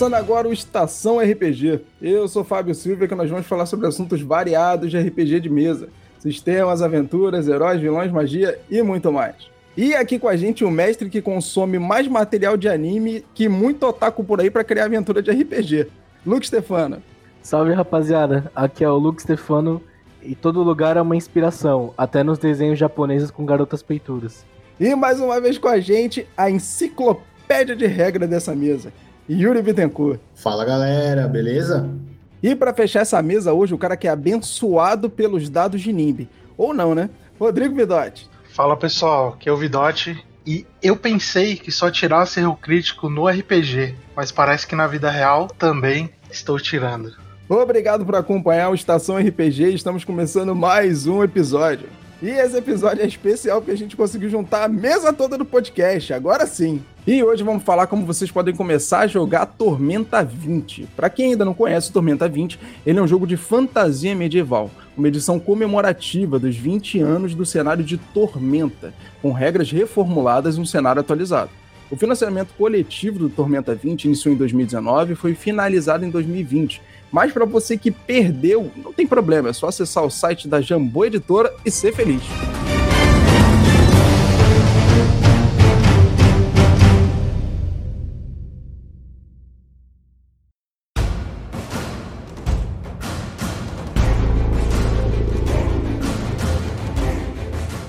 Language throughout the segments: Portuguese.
Começando agora o Estação RPG. Eu sou Fábio Silva e que nós vamos falar sobre assuntos variados de RPG de mesa. Sistemas, aventuras, heróis, vilões, magia e muito mais. E aqui com a gente o mestre que consome mais material de anime que muito otaku por aí para criar aventura de RPG. Luke Stefano. Salve rapaziada, aqui é o Luke Stefano e todo lugar é uma inspiração, até nos desenhos japoneses com garotas peituras. E mais uma vez com a gente, a enciclopédia de regra dessa mesa, Yuri Bittencourt. Fala galera, beleza? E para fechar essa mesa hoje, o cara que é abençoado pelos dados de NIMB. Ou não, né? Rodrigo Vidotti. Fala pessoal, aqui é o Vidotti. E eu pensei que só tirasse erro crítico no RPG, mas parece que na vida real também estou tirando. Obrigado por acompanhar o Estação RPG. Estamos começando mais um episódio. E esse episódio é especial porque a gente conseguiu juntar a mesa toda do podcast, agora sim. E hoje vamos falar como vocês podem começar a jogar Tormenta 20. Para quem ainda não conhece Tormenta 20, ele é um jogo de fantasia medieval, uma edição comemorativa dos 20 anos do cenário de Tormenta, com regras reformuladas e um cenário atualizado. O financiamento coletivo do Tormenta 20 iniciou em 2019 e foi finalizado em 2020 mas para você que perdeu, não tem problema, é só acessar o site da Jambô Editora e ser feliz.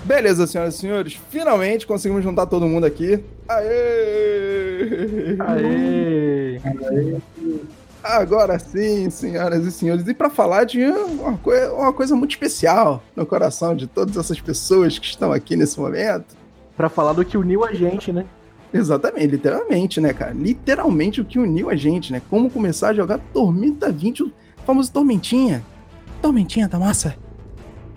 Beleza, senhoras e senhores, finalmente conseguimos juntar todo mundo aqui. Aê! Aê! Aê! Agora sim, senhoras e senhores, e para falar de uma, coisa, uma coisa muito especial no coração de todas essas pessoas que estão aqui nesse momento. Para falar do que uniu a gente, né? Exatamente, literalmente, né, cara? Literalmente o que uniu a gente, né? Como começar a jogar Tormenta 20, o famoso Tormentinha. Tormentinha tá massa.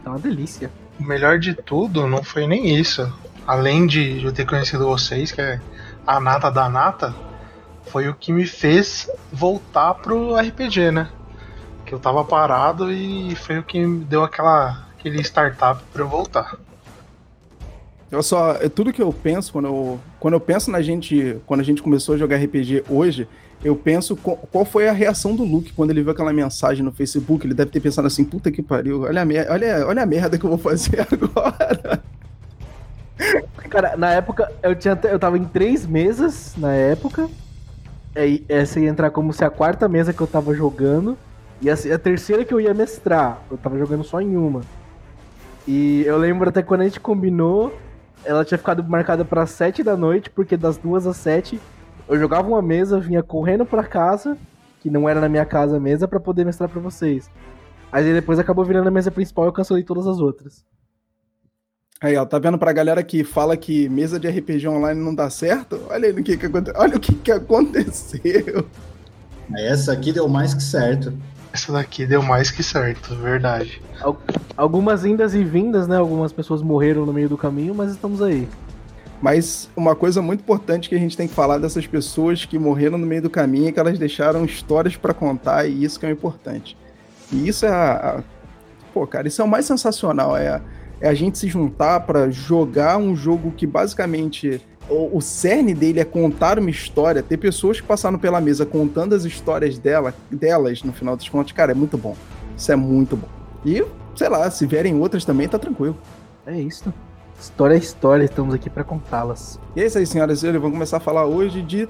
Tá uma delícia. O melhor de tudo não foi nem isso. Além de eu ter conhecido vocês, que é a nata da nata, foi o que me fez voltar pro RPG, né? Que eu tava parado e foi o que me deu aquela aquele startup para eu voltar. Eu só, é tudo que eu penso quando eu, quando eu penso na gente, quando a gente começou a jogar RPG hoje, eu penso qual, qual foi a reação do Luke quando ele viu aquela mensagem no Facebook. Ele deve ter pensado assim: puta que pariu, olha a, mer olha, olha a merda que eu vou fazer agora. Cara, na época eu, tinha, eu tava em três mesas na época. É, essa ia entrar como se a quarta mesa que eu tava jogando. E a, a terceira que eu ia mestrar. Eu tava jogando só em uma. E eu lembro até quando a gente combinou, ela tinha ficado marcada para sete da noite, porque das duas às sete eu jogava uma mesa, vinha correndo para casa, que não era na minha casa a mesa, para poder mestrar para vocês. Aí depois acabou virando a mesa principal e eu cancelei todas as outras. Aí, ó, tá vendo pra galera que fala que mesa de RPG online não dá certo? Olha aí no que, que aconteceu. Olha o que, que aconteceu. Essa aqui deu mais que certo. Essa daqui deu mais que certo, verdade. Algumas indas e vindas, né? Algumas pessoas morreram no meio do caminho, mas estamos aí. Mas uma coisa muito importante que a gente tem que falar dessas pessoas que morreram no meio do caminho é que elas deixaram histórias para contar e isso que é o importante. E isso é a, a, Pô, cara, isso é o mais sensacional. É a é a gente se juntar para jogar um jogo que basicamente o, o cerne dele é contar uma história, ter pessoas que passaram pela mesa contando as histórias dela, delas no final dos contos, cara, é muito bom. Isso é muito bom. E, sei lá, se vierem outras também, tá tranquilo. É isso. História é história, estamos aqui para contá-las. E é isso aí, senhoras e senhores, vamos começar a falar hoje de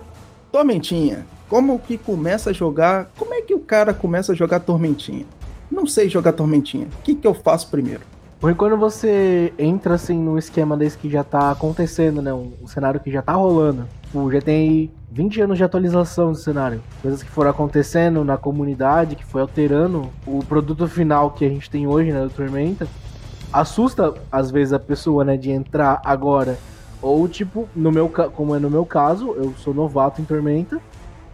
Tormentinha. Como que começa a jogar? Como é que o cara começa a jogar Tormentinha? Não sei jogar Tormentinha. O que, que eu faço primeiro? Porque quando você entra assim no esquema desse que já tá acontecendo, né? Um, um cenário que já tá rolando. Tipo, já tem 20 anos de atualização do cenário. Coisas que foram acontecendo na comunidade, que foi alterando o produto final que a gente tem hoje, né? Do Tormenta. Assusta, às vezes, a pessoa, né? De entrar agora. Ou, tipo, no meu, como é no meu caso, eu sou novato em Tormenta.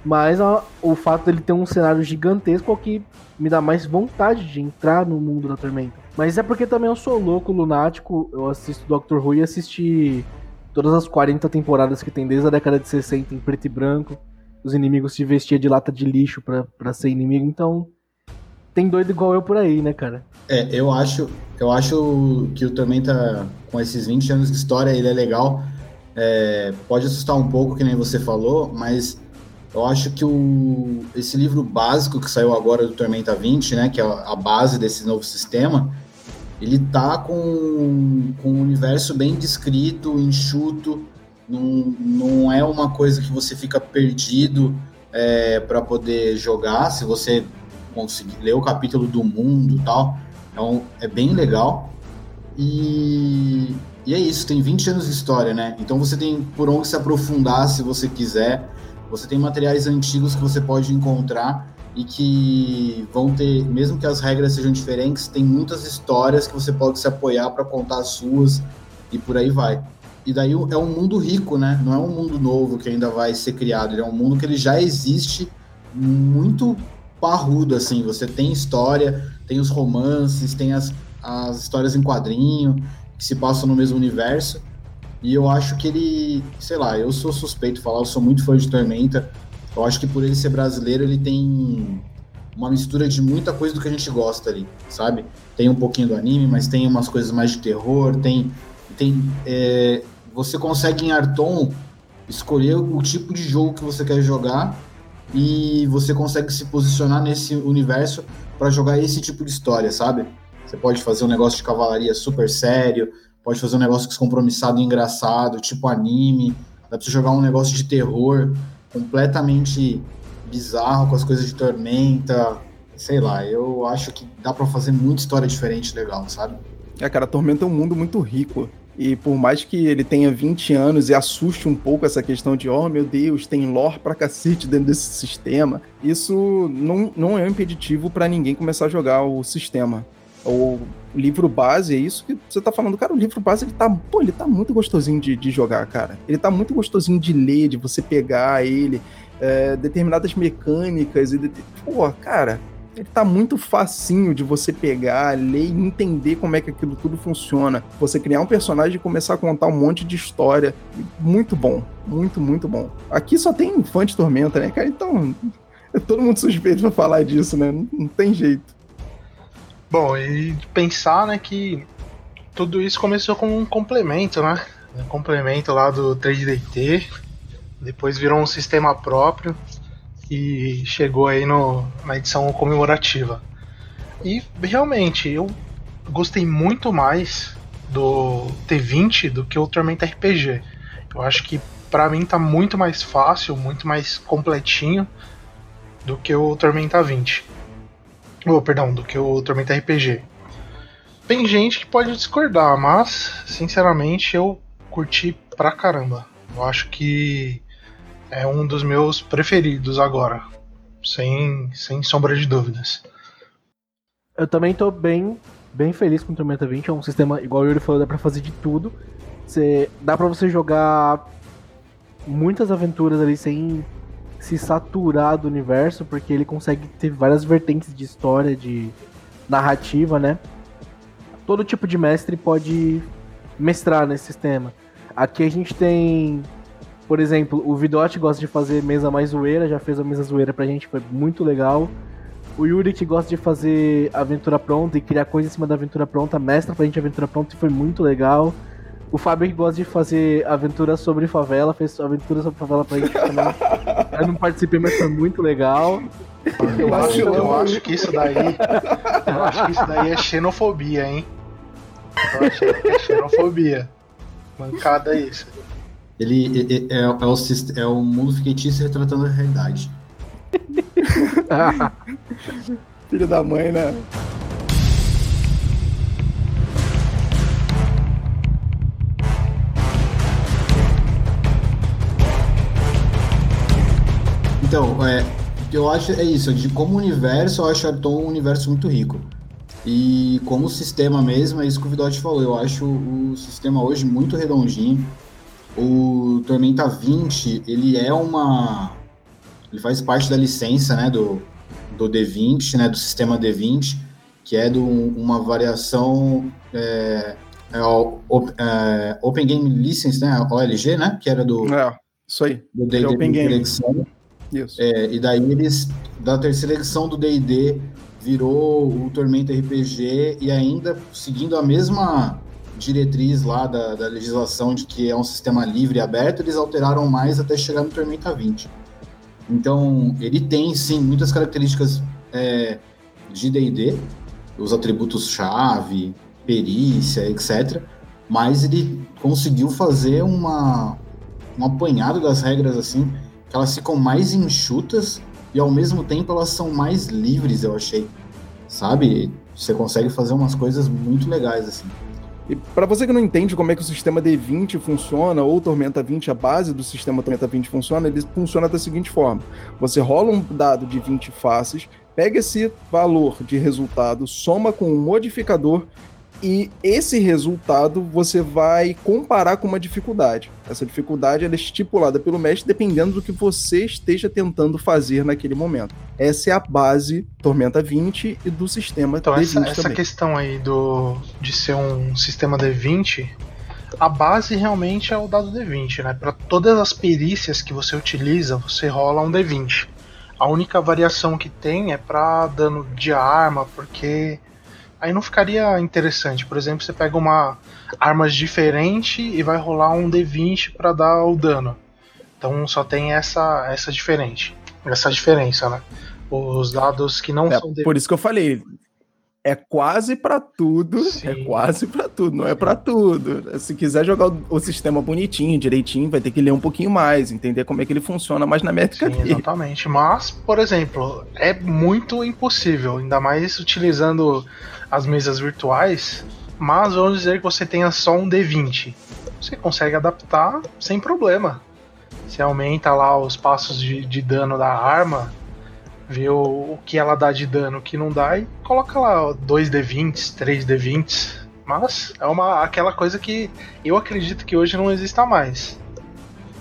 Mas o fato dele ter um cenário gigantesco é o que me dá mais vontade de entrar no mundo da Tormenta. Mas é porque também eu sou louco, lunático. Eu assisto Doctor Who e assisti todas as 40 temporadas que tem desde a década de 60 em preto e branco. Os inimigos se vestiam de lata de lixo pra, ser inimigo, então. Tem doido igual eu por aí, né, cara? É, eu acho, eu acho que o Tormenta, com esses 20 anos de história, ele é legal. É, pode assustar um pouco, que nem você falou, mas Eu acho que o, esse livro básico que saiu agora do Tormenta 20, né, que é a base desse novo sistema, ele tá com, com um universo bem descrito, enxuto, não, não é uma coisa que você fica perdido é, para poder jogar, se você conseguir ler o capítulo do mundo tal, é, um, é bem legal. E, e é isso, tem 20 anos de história, né? Então você tem por onde se aprofundar se você quiser. Você tem materiais antigos que você pode encontrar e que vão ter, mesmo que as regras sejam diferentes, tem muitas histórias que você pode se apoiar para contar as suas e por aí vai. E daí é um mundo rico, né? Não é um mundo novo que ainda vai ser criado, ele é um mundo que ele já existe muito parrudo, assim. Você tem história, tem os romances, tem as, as histórias em quadrinho que se passam no mesmo universo. E eu acho que ele, sei lá, eu sou suspeito de falar, eu sou muito fã de Tormenta. Eu acho que por ele ser brasileiro, ele tem uma mistura de muita coisa do que a gente gosta ali, sabe? Tem um pouquinho do anime, mas tem umas coisas mais de terror, tem. tem é, você consegue em Arton escolher o tipo de jogo que você quer jogar e você consegue se posicionar nesse universo para jogar esse tipo de história, sabe? Você pode fazer um negócio de cavalaria super sério, pode fazer um negócio descompromissado e engraçado, tipo anime, dá pra você jogar um negócio de terror completamente bizarro com as coisas de tormenta, sei lá, eu acho que dá para fazer muita história diferente legal, sabe? É, cara, Tormenta é um mundo muito rico. E por mais que ele tenha 20 anos e assuste um pouco essa questão de, oh meu Deus, tem lore pra cacete dentro desse sistema, isso não, não é impeditivo para ninguém começar a jogar o sistema. O livro base, é isso que você tá falando, cara. O livro base, ele tá, pô, ele tá muito gostosinho de, de jogar, cara. Ele tá muito gostosinho de ler, de você pegar ele, é, determinadas mecânicas e. De, pô, cara, ele tá muito facinho de você pegar, ler e entender como é que aquilo tudo funciona. Você criar um personagem e começar a contar um monte de história. Muito bom. Muito, muito bom. Aqui só tem fã de Tormenta, né, cara? Então, é todo mundo suspeito pra falar disso, né? Não, não tem jeito. Bom, e pensar, né, que tudo isso começou como um complemento, né? Um complemento lá do 3DT, depois virou um sistema próprio e chegou aí no, na edição comemorativa. E realmente, eu gostei muito mais do T20 do que o Tormenta RPG. Eu acho que para mim tá muito mais fácil, muito mais completinho do que o Tormenta 20. Oh, perdão, do que o Tormenta RPG. Tem gente que pode discordar, mas sinceramente eu curti pra caramba. Eu acho que é um dos meus preferidos agora, sem, sem sombra de dúvidas. Eu também tô bem, bem feliz com o Tormenta 20, é um sistema, igual o Yuri falou, dá pra fazer de tudo. Você, dá pra você jogar muitas aventuras ali sem se saturar do universo, porque ele consegue ter várias vertentes de história, de narrativa, né? Todo tipo de mestre pode mestrar nesse sistema. Aqui a gente tem por exemplo, o Vidote gosta de fazer mesa mais zoeira, já fez a mesa zoeira pra gente, foi muito legal. O Yuri que gosta de fazer aventura pronta e criar coisa em cima da aventura pronta, mestra pra gente aventura pronta e foi muito legal. O Fábio que gosta de fazer aventura sobre favela, fez aventura sobre favela pra gente também. Eu não participei, mas foi muito legal. Eu acho, eu acho que isso daí. Eu acho que isso daí é xenofobia, hein? Eu acho que é xenofobia. Mancada isso. Ele é, é, é, o, é o mundo fictício retratando a realidade. Filho da mãe, né? Então, é, eu acho é isso, de como universo, eu acho Arton um universo muito rico. E como sistema mesmo, é isso que o Vidotti falou, eu acho o sistema hoje muito redondinho o Tormenta 20, ele é uma... Ele faz parte da licença, né, do, do D20, né, do sistema D20, que é do, uma variação... É, é o, é, Open Game License, né, OLG, né, que era do... É, isso aí. Do D&D Open Game. Isso. É, e daí eles, da terceira edição do D&D, virou o Tormenta RPG e ainda seguindo a mesma diretriz lá da, da, legislação de que é um sistema livre e aberto, eles alteraram mais até chegar no Tormenta 20. Então, ele tem, sim, muitas características é, de D&D, os atributos-chave, perícia, etc. Mas ele conseguiu fazer uma, um apanhado das regras, assim, elas ficam mais enxutas e, ao mesmo tempo, elas são mais livres, eu achei. Sabe? Você consegue fazer umas coisas muito legais, assim. E para você que não entende como é que o sistema D20 funciona, ou Tormenta 20, a base do sistema Tormenta 20 funciona, ele funciona da seguinte forma: você rola um dado de 20 faces, pega esse valor de resultado, soma com um modificador e esse resultado você vai comparar com uma dificuldade. Essa dificuldade é estipulada pelo mestre dependendo do que você esteja tentando fazer naquele momento. Essa é a base Tormenta 20 e do sistema então, D20 essa, essa também. questão aí do, de ser um sistema D20, a base realmente é o dado D20, né? Para todas as perícias que você utiliza, você rola um D20. A única variação que tem é para dano de arma, porque aí não ficaria interessante. Por exemplo, você pega uma arma diferente e vai rolar um D20 para dar o dano. Então só tem essa essa diferente, essa diferença, né? Os dados que não É, são D20 por isso que eu falei, é quase pra tudo, Sim. é quase pra tudo, não é pra tudo. Se quiser jogar o, o sistema bonitinho, direitinho, vai ter que ler um pouquinho mais, entender como é que ele funciona mais na métrica Sim, dele. exatamente. Mas, por exemplo, é muito impossível, ainda mais utilizando as mesas virtuais. Mas vamos dizer que você tenha só um D20. Você consegue adaptar sem problema. Você aumenta lá os passos de, de dano da arma, vê o, o que ela dá de dano, o que não dá, e coloca lá 2 D20s, 3 D20s. Mas é uma, aquela coisa que eu acredito que hoje não exista mais.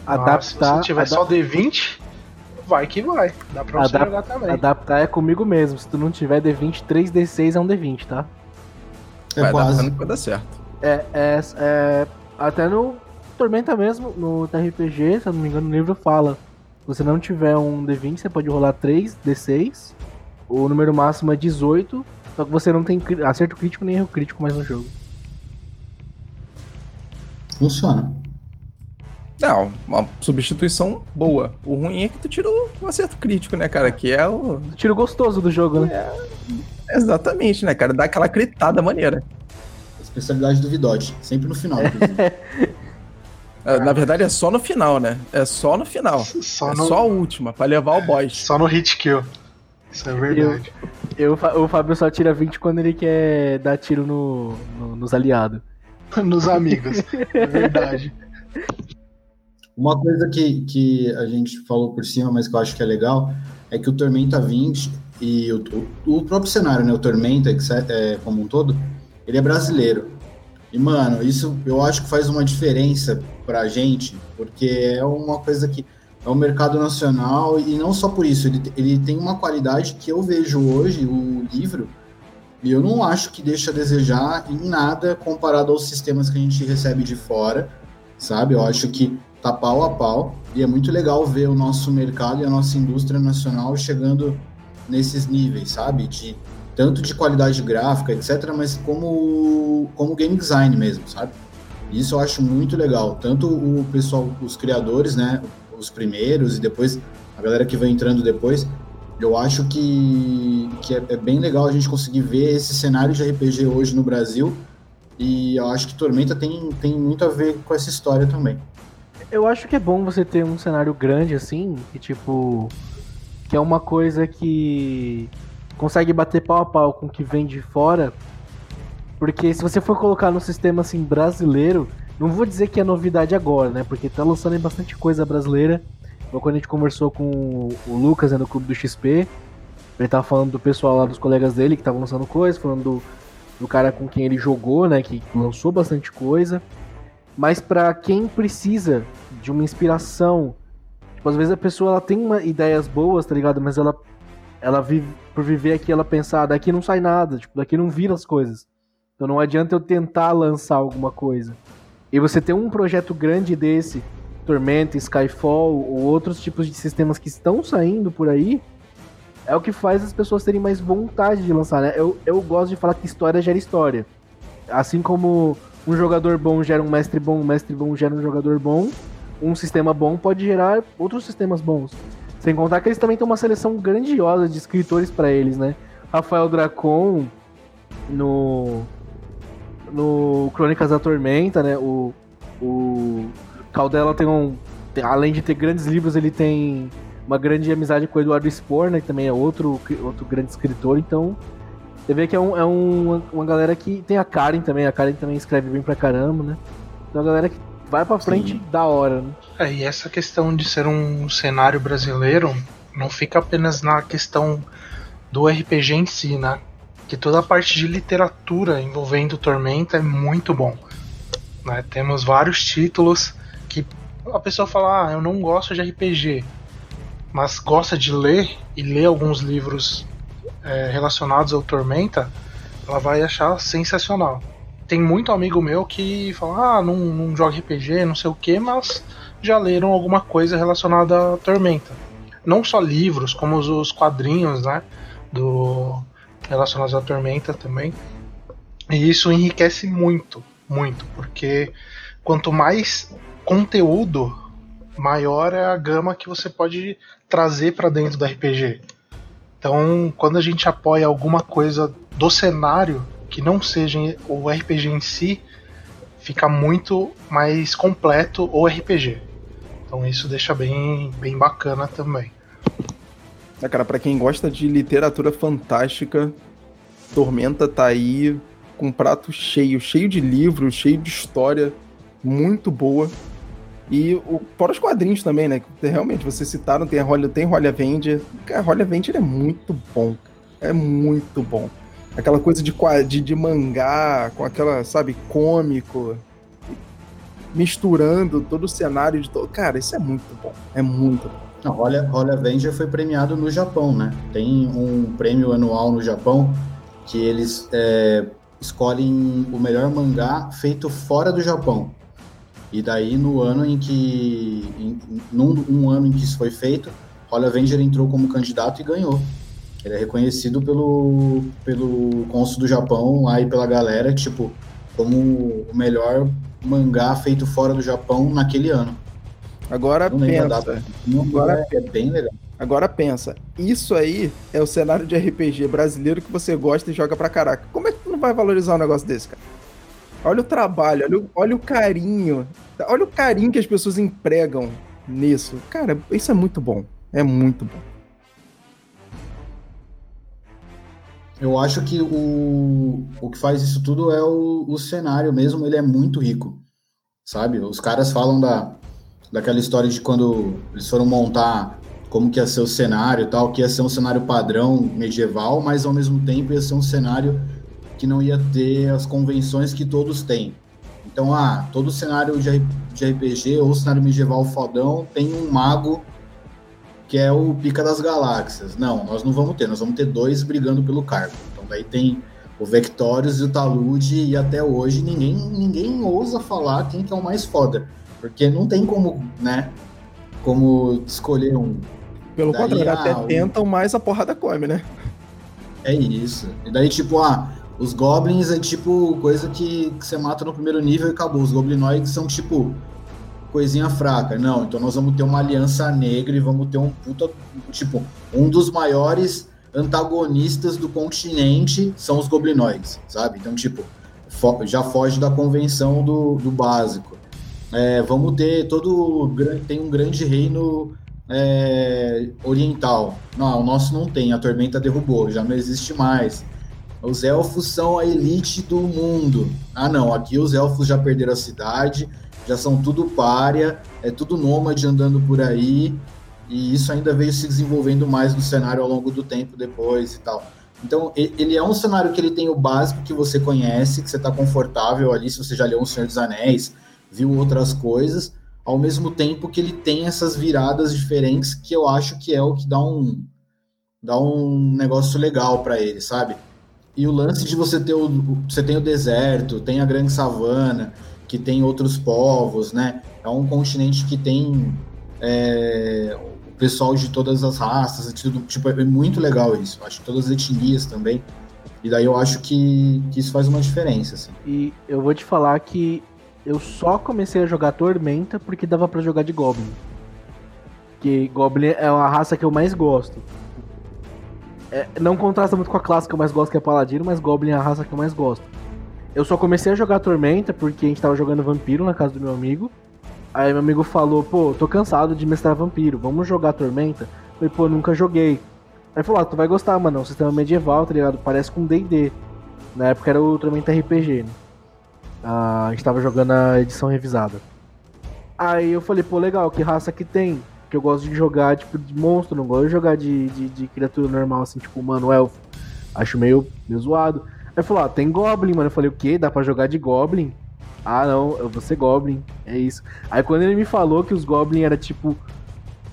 Mas se Adaptar, você tiver só D20, vai que vai. Dá pra você Adap- jogar também. adaptar é comigo mesmo. Se tu não tiver D20, 3D6 é um D20, tá? É vai quase. vai dar certo. É, é, é, até no Tormenta mesmo, no TRPG, se eu não me engano, no livro fala. Se você não tiver um D20, você pode rolar 3 D6. O número máximo é 18. Só que você não tem acerto crítico nem erro crítico mais no jogo. Funciona. Não, uma substituição boa. O ruim é que tu tirou um acerto crítico, né, cara? Que é o. Tiro gostoso do jogo, né? Exatamente, né, cara? Dá aquela gritada maneira. Especialidade do Vidote. Sempre no final. É, Na verdade, é só no final, né? É só no final. Só é no, só a última, pra levar o boss. só no hit kill. Isso é verdade. Eu, fa- o Fábio só tira 20 quando ele quer dar tiro no, no- nos aliados. Nos amigos. É verdade. Uma coisa que, que a gente falou por cima, mas que eu acho que é legal, é que o Tormenta 20 e o, o, o próprio cenário, né, o Tormenta é, como um todo, ele é brasileiro. E, mano, isso eu acho que faz uma diferença pra gente, porque é uma coisa que é um mercado nacional e não só por isso, ele, ele tem uma qualidade que eu vejo hoje, o livro, e eu não acho que deixa a desejar em nada comparado aos sistemas que a gente recebe de fora, sabe? Eu acho que tá pau a pau e é muito legal ver o nosso mercado e a nossa indústria nacional chegando nesses níveis, sabe? De tanto de qualidade gráfica, etc, mas como como game design mesmo, sabe? Isso eu acho muito legal, tanto o pessoal, os criadores, né, os primeiros e depois a galera que vai entrando depois, eu acho que, que é, é bem legal a gente conseguir ver esse cenário de RPG hoje no Brasil e eu acho que Tormenta tem, tem muito a ver com essa história também. Eu acho que é bom você ter um cenário grande assim, que tipo. Que é uma coisa que consegue bater pau a pau com o que vem de fora. Porque se você for colocar no sistema assim brasileiro, não vou dizer que é novidade agora, né? Porque tá lançando aí bastante coisa brasileira. Quando a gente conversou com o Lucas né, no Clube do XP, ele tava falando do pessoal lá, dos colegas dele que estavam lançando coisa, falando do, do cara com quem ele jogou, né? Que lançou bastante coisa. Mas pra quem precisa de uma inspiração, tipo, às vezes a pessoa ela tem uma, ideias boas, tá ligado? Mas ela ela vive por viver aqui, ela pensa, ah, daqui não sai nada, tipo, daqui não vira as coisas. Então não adianta eu tentar lançar alguma coisa. E você ter um projeto grande desse, Tormenta, Skyfall ou outros tipos de sistemas que estão saindo por aí, é o que faz as pessoas terem mais vontade de lançar, né? Eu, eu gosto de falar que história gera história. Assim como um jogador bom gera um mestre bom, um mestre bom gera um jogador bom, um sistema bom pode gerar outros sistemas bons. Sem contar que eles também têm uma seleção grandiosa de escritores para eles, né? Rafael Dracon no no Crônicas da Tormenta, né? O, o Caldela tem um além de ter grandes livros, ele tem uma grande amizade com o Eduardo Spor, né? Que também é outro, outro grande escritor, então você vê que é, um, é um, uma galera que tem a Karen também, a Karen também escreve bem pra caramba, né? Então a galera que vai pra frente Sim. da hora, né? É, e essa questão de ser um cenário brasileiro não fica apenas na questão do RPG em si, né? Que toda a parte de literatura envolvendo Tormenta é muito bom. Né? Temos vários títulos que a pessoa fala, ah, eu não gosto de RPG, mas gosta de ler e lê alguns livros é, relacionados ao Tormenta, ela vai achar sensacional. Tem muito amigo meu que fala, ah, não, não joga RPG, não sei o que, mas já leram alguma coisa relacionada à Tormenta. Não só livros, como os, os quadrinhos, né? Do, relacionados à Tormenta também. E isso enriquece muito, muito, porque quanto mais conteúdo, maior é a gama que você pode trazer para dentro do RPG. Então, quando a gente apoia alguma coisa do cenário que não seja o RPG em si, fica muito mais completo o RPG. Então isso deixa bem, bem bacana também. É, cara, para quem gosta de literatura fantástica, Tormenta tá aí com um prato cheio, cheio de livros, cheio de história, muito boa. E o, fora os quadrinhos também, né? Realmente, vocês citaram, tem a Rolha, tem Rolha Vende. A Rolha Vende é muito bom. É muito bom. Aquela coisa de, de, de mangá, com aquela, sabe, cômico, misturando todo o cenário de todo. Cara, isso é muito bom. É muito bom. Não, Rolha Avenger foi premiado no Japão, né? Tem um prêmio anual no Japão que eles é, escolhem o melhor mangá feito fora do Japão. E daí, no ano em que. Em, num um ano em que isso foi feito, Holly Avenger entrou como candidato e ganhou. Ele é reconhecido pelo, pelo cônsul do Japão lá e pela galera, tipo, como o melhor mangá feito fora do Japão naquele ano. Agora Não pensa. Agora é, é bem legal. Agora pensa, isso aí é o cenário de RPG brasileiro que você gosta e joga pra caraca. Como é que tu não vai valorizar um negócio desse, cara? Olha o trabalho, olha o, olha o carinho. Olha o carinho que as pessoas empregam nisso. Cara, isso é muito bom. É muito bom. Eu acho que o, o que faz isso tudo é o, o cenário mesmo, ele é muito rico, sabe? Os caras falam da, daquela história de quando eles foram montar como que ia ser o cenário tal, que ia ser um cenário padrão medieval, mas ao mesmo tempo ia ser um cenário que não ia ter as convenções que todos têm. Então, ah, todo cenário de, RPG ou cenário medieval fodão tem um mago que é o pica das galáxias. Não, nós não vamos ter, nós vamos ter dois brigando pelo cargo. Então daí tem o Vectorius e o Talude e até hoje ninguém, ninguém ousa falar quem que é o mais foda, porque não tem como, né, como escolher um. Pelo daí, contrário, ah, até o... tentam, mas a porrada come, né? É isso. E daí, tipo, ah, os goblins é tipo coisa que, que você mata no primeiro nível e acabou. Os goblinoides são tipo coisinha fraca. Não, então nós vamos ter uma aliança negra e vamos ter um puta. Tipo, um dos maiores antagonistas do continente são os goblinoides, sabe? Então, tipo, fo já foge da convenção do, do básico. É, vamos ter todo. Tem um grande reino é, oriental. Não, o nosso não tem, a tormenta derrubou, já não existe mais. Os elfos são a elite do mundo. Ah, não, aqui os elfos já perderam a cidade, já são tudo párea, é tudo nômade andando por aí, e isso ainda veio se desenvolvendo mais no cenário ao longo do tempo depois e tal. Então, ele é um cenário que ele tem o básico que você conhece, que você está confortável ali, se você já leu O Senhor dos Anéis, viu outras coisas, ao mesmo tempo que ele tem essas viradas diferentes que eu acho que é o que dá um dá um negócio legal para ele, sabe? E o lance de você ter o. Você tem o deserto, tem a grande savana, que tem outros povos, né? É um continente que tem é, o pessoal de todas as raças, tudo, tipo, é muito legal isso. Acho que todas as etnias também. E daí eu acho que, que isso faz uma diferença. Assim. E eu vou te falar que eu só comecei a jogar Tormenta porque dava para jogar de Goblin. Porque Goblin é uma raça que eu mais gosto. É, não contrasta muito com a classe que eu mais gosto, que é Paladino, mas Goblin é a raça que eu mais gosto. Eu só comecei a jogar Tormenta porque a gente tava jogando Vampiro na casa do meu amigo. Aí meu amigo falou, pô, tô cansado de mestrar Vampiro, vamos jogar Tormenta? Eu falei, pô, nunca joguei. Aí falou, ah, tu vai gostar, mano, é um sistema medieval, tá ligado? Parece com D&D. Na época era o Tormenta RPG, né? Ah, a gente tava jogando a edição revisada. Aí eu falei, pô, legal, que raça que tem? Que eu gosto de jogar, tipo, de monstro, não gosto de jogar de, de, de criatura normal, assim, tipo, humano, elfo. Acho meio, meio zoado. Aí falou, ah, tem Goblin, mano. Eu falei, o quê? Dá pra jogar de Goblin? Ah, não, eu vou ser Goblin. É isso. Aí quando ele me falou que os Goblin era tipo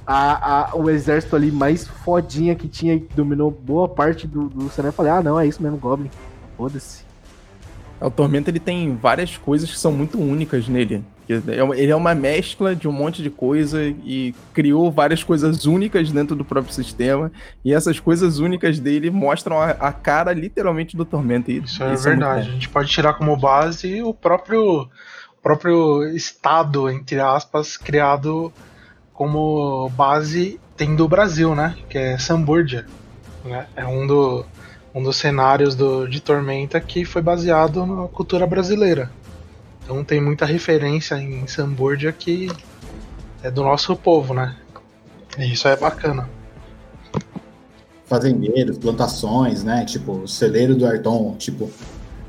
a, a, o exército ali mais fodinha que tinha e dominou boa parte do, do cenário, eu falei, ah, não, é isso mesmo, Goblin. Foda-se. O Tormenta ele tem várias coisas que são muito únicas nele. É ele é uma mescla de um monte de coisa e criou várias coisas únicas dentro do próprio sistema. E essas coisas únicas dele mostram a, a cara literalmente do Tormenta. Isso, é isso é verdade. É a gente pode tirar como base o próprio, o próprio estado, entre aspas, criado como base tem do Brasil, né? Que é Samburgia. Né? É um, do, um dos cenários do, de Tormenta que foi baseado na cultura brasileira. Então tem muita referência em Samburgia que é do nosso povo, né? E isso é bacana. Fazendeiros, plantações, né? Tipo, o celeiro do Arton, tipo,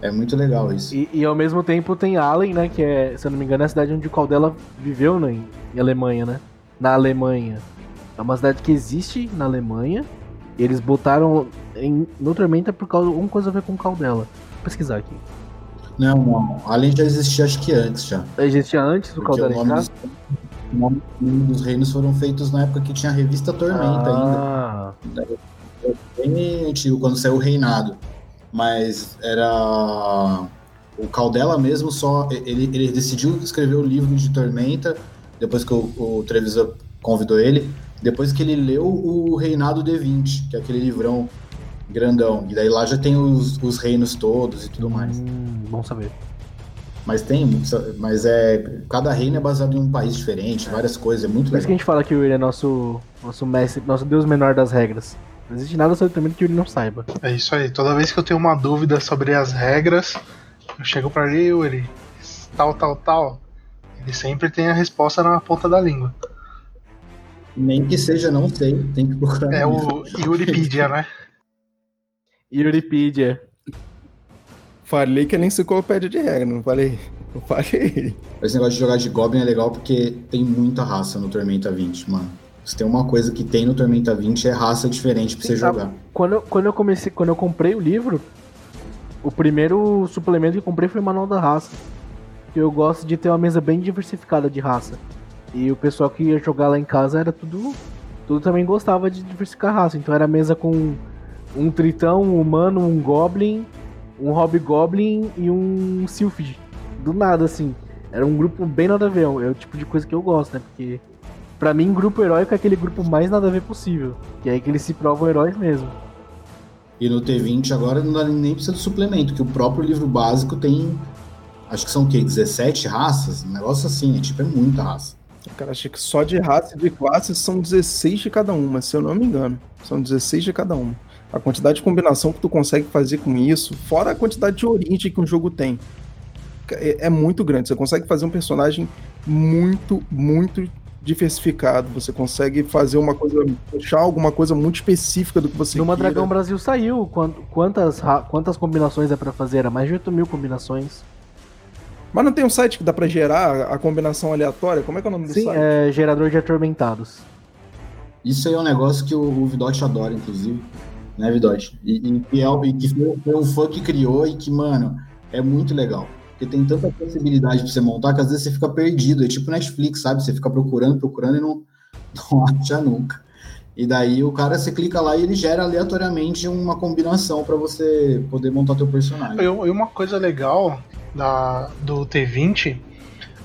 é muito legal isso. E, e, ao mesmo tempo tem Allen, né? Que é, se eu não me engano, é a cidade onde o Caldela viveu né, em Alemanha, né? Na Alemanha. É uma cidade que existe na Alemanha. E eles botaram em, no Tormenta por causa alguma coisa a ver com Caldela. Vou pesquisar aqui. Não, não. Além já existia acho que antes já. Existia antes do Caldela dos, O nome dos reinos foram feitos na época que tinha a revista Tormenta ah. ainda. Bem antigo, quando saiu o Reinado. Mas era. O Caldela mesmo só. Ele, ele decidiu escrever o livro de Tormenta, depois que o, o Trevisan convidou ele. Depois que ele leu o Reinado D20, que é aquele livrão grandão. E daí lá já tem os, os reinos todos e tudo mais. Hum, bom saber. Mas tem, mas é. Cada reino é baseado em um país diferente, várias coisas, é muito Por legal. isso que a gente fala que o Yuri é nosso, nosso mestre, nosso deus menor das regras. Não existe nada sobre o que o Yuri não saiba. É isso aí. Toda vez que eu tenho uma dúvida sobre as regras, eu chego pra ele, Yuri, tal, tal, tal. Ele sempre tem a resposta na ponta da língua. Nem que seja não sei, tem que procurar. É o Yuripedia, né? Euripedia. Falei que é nem enciclopédia de regra, não falei. Eu falei. Esse negócio de jogar de Goblin é legal porque tem muita raça no Tormenta 20, mano. Se tem uma coisa que tem no Tormenta 20 é raça diferente pra Sim, você jogar. Quando eu, quando eu comecei, quando eu comprei o livro, o primeiro suplemento que eu comprei foi o Manual da Raça. Eu gosto de ter uma mesa bem diversificada de raça. E o pessoal que ia jogar lá em casa era tudo. Tudo também gostava de diversificar raça. Então era mesa com um tritão, um humano, um goblin, um hobgoblin e um sylphid. Do nada, assim. Era um grupo bem nada a ver. É o tipo de coisa que eu gosto, né? Porque, pra mim, grupo heróico é aquele grupo mais nada a ver possível. Que é aí que eles se provam heróis mesmo. E no T20 agora não dá nem precisa de suplemento, que o próprio livro básico tem. Acho que são o quê? 17 raças? Um negócio assim, é tipo, é muita raça. Cara, acho que só de raça e de classe são 16 de cada uma, se eu não me engano. São 16 de cada uma a quantidade de combinação que tu consegue fazer com isso, fora a quantidade de origem que um jogo tem. É, é muito grande. Você consegue fazer um personagem muito, muito diversificado. Você consegue fazer uma coisa, puxar alguma coisa muito específica do que você Numa queira. Dragão Brasil saiu. Quantas, quantas combinações é para fazer? Era mais de 8 mil combinações. Mas não tem um site que dá para gerar a combinação aleatória? Como é que é o nome do Sim, site? Sim, é gerador de atormentados. Isso aí é um negócio que o, o Vidot adora, inclusive né, Vidote? E, e, é, e que foi, foi um fã que criou e que, mano, é muito legal. Porque tem tanta possibilidade pra você montar que às vezes você fica perdido. É tipo Netflix, sabe? Você fica procurando, procurando e não, não acha nunca. E daí o cara, você clica lá e ele gera aleatoriamente uma combinação para você poder montar teu personagem. E uma coisa legal da, do T20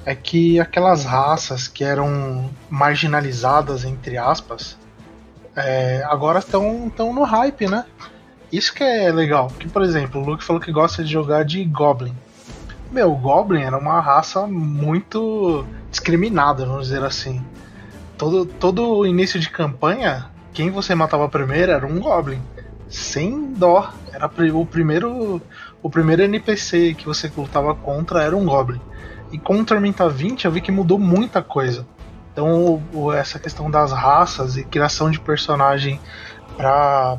é que aquelas raças que eram marginalizadas, entre aspas, é, agora estão tão no hype, né? Isso que é legal. Que, por exemplo, o Luke falou que gosta de jogar de Goblin. Meu, Goblin era uma raça muito discriminada, vamos dizer assim. todo, todo início de campanha, quem você matava primeiro era um Goblin. Sem dó. Era o primeiro. O primeiro NPC que você lutava contra era um Goblin. E com o Tormenta 20 eu vi que mudou muita coisa. Então essa questão das raças e criação de personagem para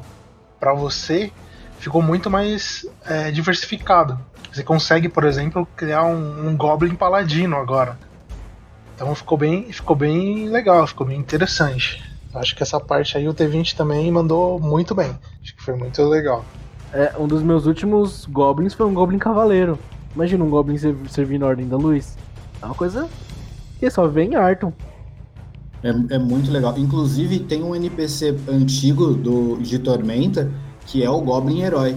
para você ficou muito mais é, diversificado. Você consegue, por exemplo, criar um, um, Goblin Paladino agora. Então ficou bem, ficou bem legal, ficou bem interessante. Acho que essa parte aí o T20 também mandou muito bem. Acho que foi muito legal. É, um dos meus últimos Goblins foi um Goblin Cavaleiro. Imagina um Goblin servindo a Ordem da Luz. É uma coisa que só vem em Arton. É, é muito legal. Inclusive, tem um NPC antigo do, de Tormenta que é o Goblin Herói.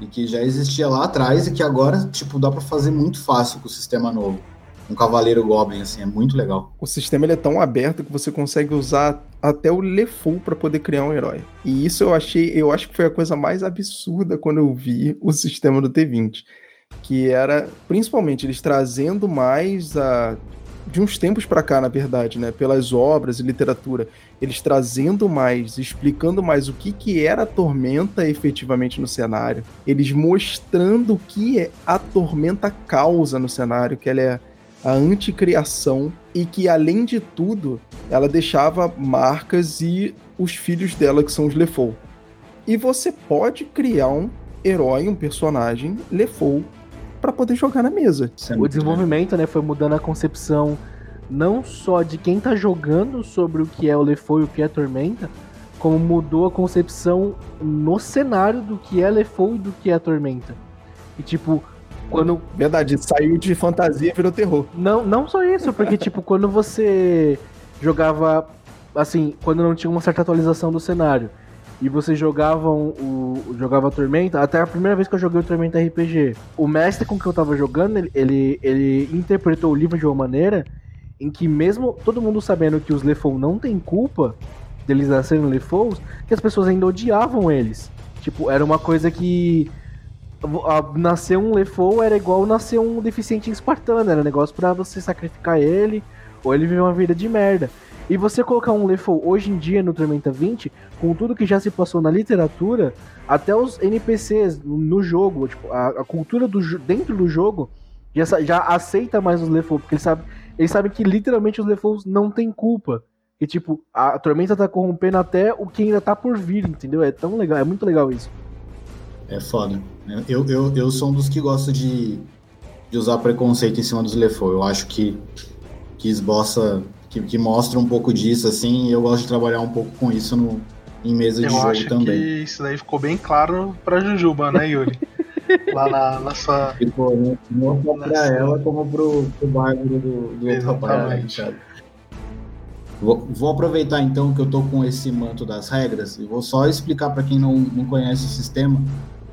E que já existia lá atrás e que agora, tipo, dá para fazer muito fácil com o sistema novo. Um Cavaleiro Goblin, assim, é muito legal. O sistema ele é tão aberto que você consegue usar até o Lefou para poder criar um herói. E isso eu achei, eu acho que foi a coisa mais absurda quando eu vi o sistema do T20 que era principalmente eles trazendo mais a de uns tempos para cá, na verdade, né, pelas obras e literatura, eles trazendo mais, explicando mais o que, que era a tormenta efetivamente no cenário, eles mostrando o que é a tormenta causa no cenário, que ela é a anticriação e que, além de tudo, ela deixava marcas e os filhos dela, que são os Lefou. E você pode criar um herói, um personagem Lefou para poder jogar na mesa. É o desenvolvimento, né, foi mudando a concepção não só de quem tá jogando sobre o que é o Lefou e o que é a Tormenta, como mudou a concepção no cenário do que é Lefou e do que é a Tormenta. E tipo, quando. Verdade, saiu de fantasia e virou terror. Não, não só isso, porque tipo, quando você jogava. Assim, quando não tinha uma certa atualização do cenário e vocês jogavam o jogava Tormenta, até a primeira vez que eu joguei o Tormenta RPG, o mestre com que eu tava jogando, ele, ele, ele interpretou o livro de uma maneira em que mesmo todo mundo sabendo que os Lefou não tem culpa deles nascerem Lefous, que as pessoas ainda odiavam eles. Tipo, era uma coisa que nascer um Lefou era igual nascer um deficiente espartano, era um negócio para você sacrificar ele ou ele viver uma vida de merda. E você colocar um Lefou hoje em dia no Tormenta 20, com tudo que já se passou na literatura, até os NPCs no jogo, tipo, a, a cultura do, dentro do jogo já, já aceita mais os Lefou, porque eles sabem, eles sabem que literalmente os Lefous não têm culpa. E tipo, a Tormenta tá corrompendo até o que ainda tá por vir, entendeu? É tão legal, é muito legal isso. É foda. Eu, eu, eu sou um dos que gosta de, de usar preconceito em cima dos Lefou. Eu acho que, que esboça que, que mostra um pouco disso, assim, e eu gosto de trabalhar um pouco com isso no, em mesa de eu jogo acho também. Que isso daí ficou bem claro pra Jujuba, né, Yuri? Lá na, na sua. Ficou, né? Não só pra nessa... ela, como pro, pro bárbaro do, do Exatamente. Outro Vou, vou, aproveitar então que eu tô com esse manto das regras e vou só explicar para quem não, não conhece o sistema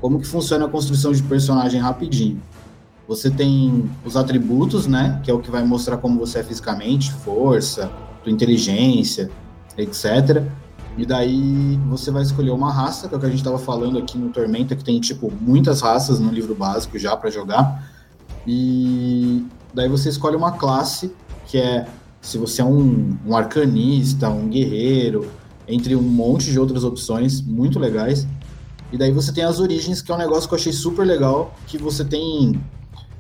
como que funciona a construção de personagem rapidinho. Você tem os atributos, né? Que é o que vai mostrar como você é fisicamente, força, tua inteligência, etc. E daí você vai escolher uma raça, que é o que a gente estava falando aqui no Tormenta, que tem tipo muitas raças no livro básico já para jogar. E daí você escolhe uma classe, que é se você é um, um arcanista, um guerreiro, entre um monte de outras opções muito legais. E daí você tem as origens, que é um negócio que eu achei super legal, que você tem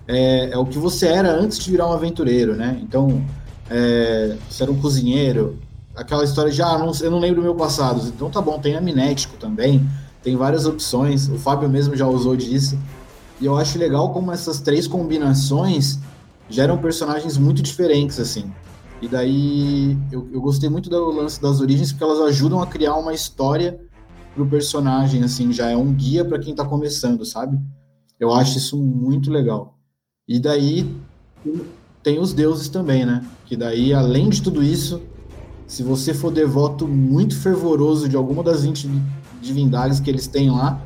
é, é, o que você era antes de virar um aventureiro, né? Então, é, você era um cozinheiro, aquela história de, ah, não, eu não lembro do meu passado. Então tá bom, tem amnético também, tem várias opções, o Fábio mesmo já usou disso. E eu acho legal como essas três combinações geram personagens muito diferentes, assim. E daí eu, eu gostei muito do lance das origens, porque elas ajudam a criar uma história pro personagem, assim, já é um guia para quem tá começando, sabe? Eu acho isso muito legal. E daí tem os deuses também, né? Que daí, além de tudo isso, se você for devoto muito fervoroso de alguma das 20 divindades que eles têm lá,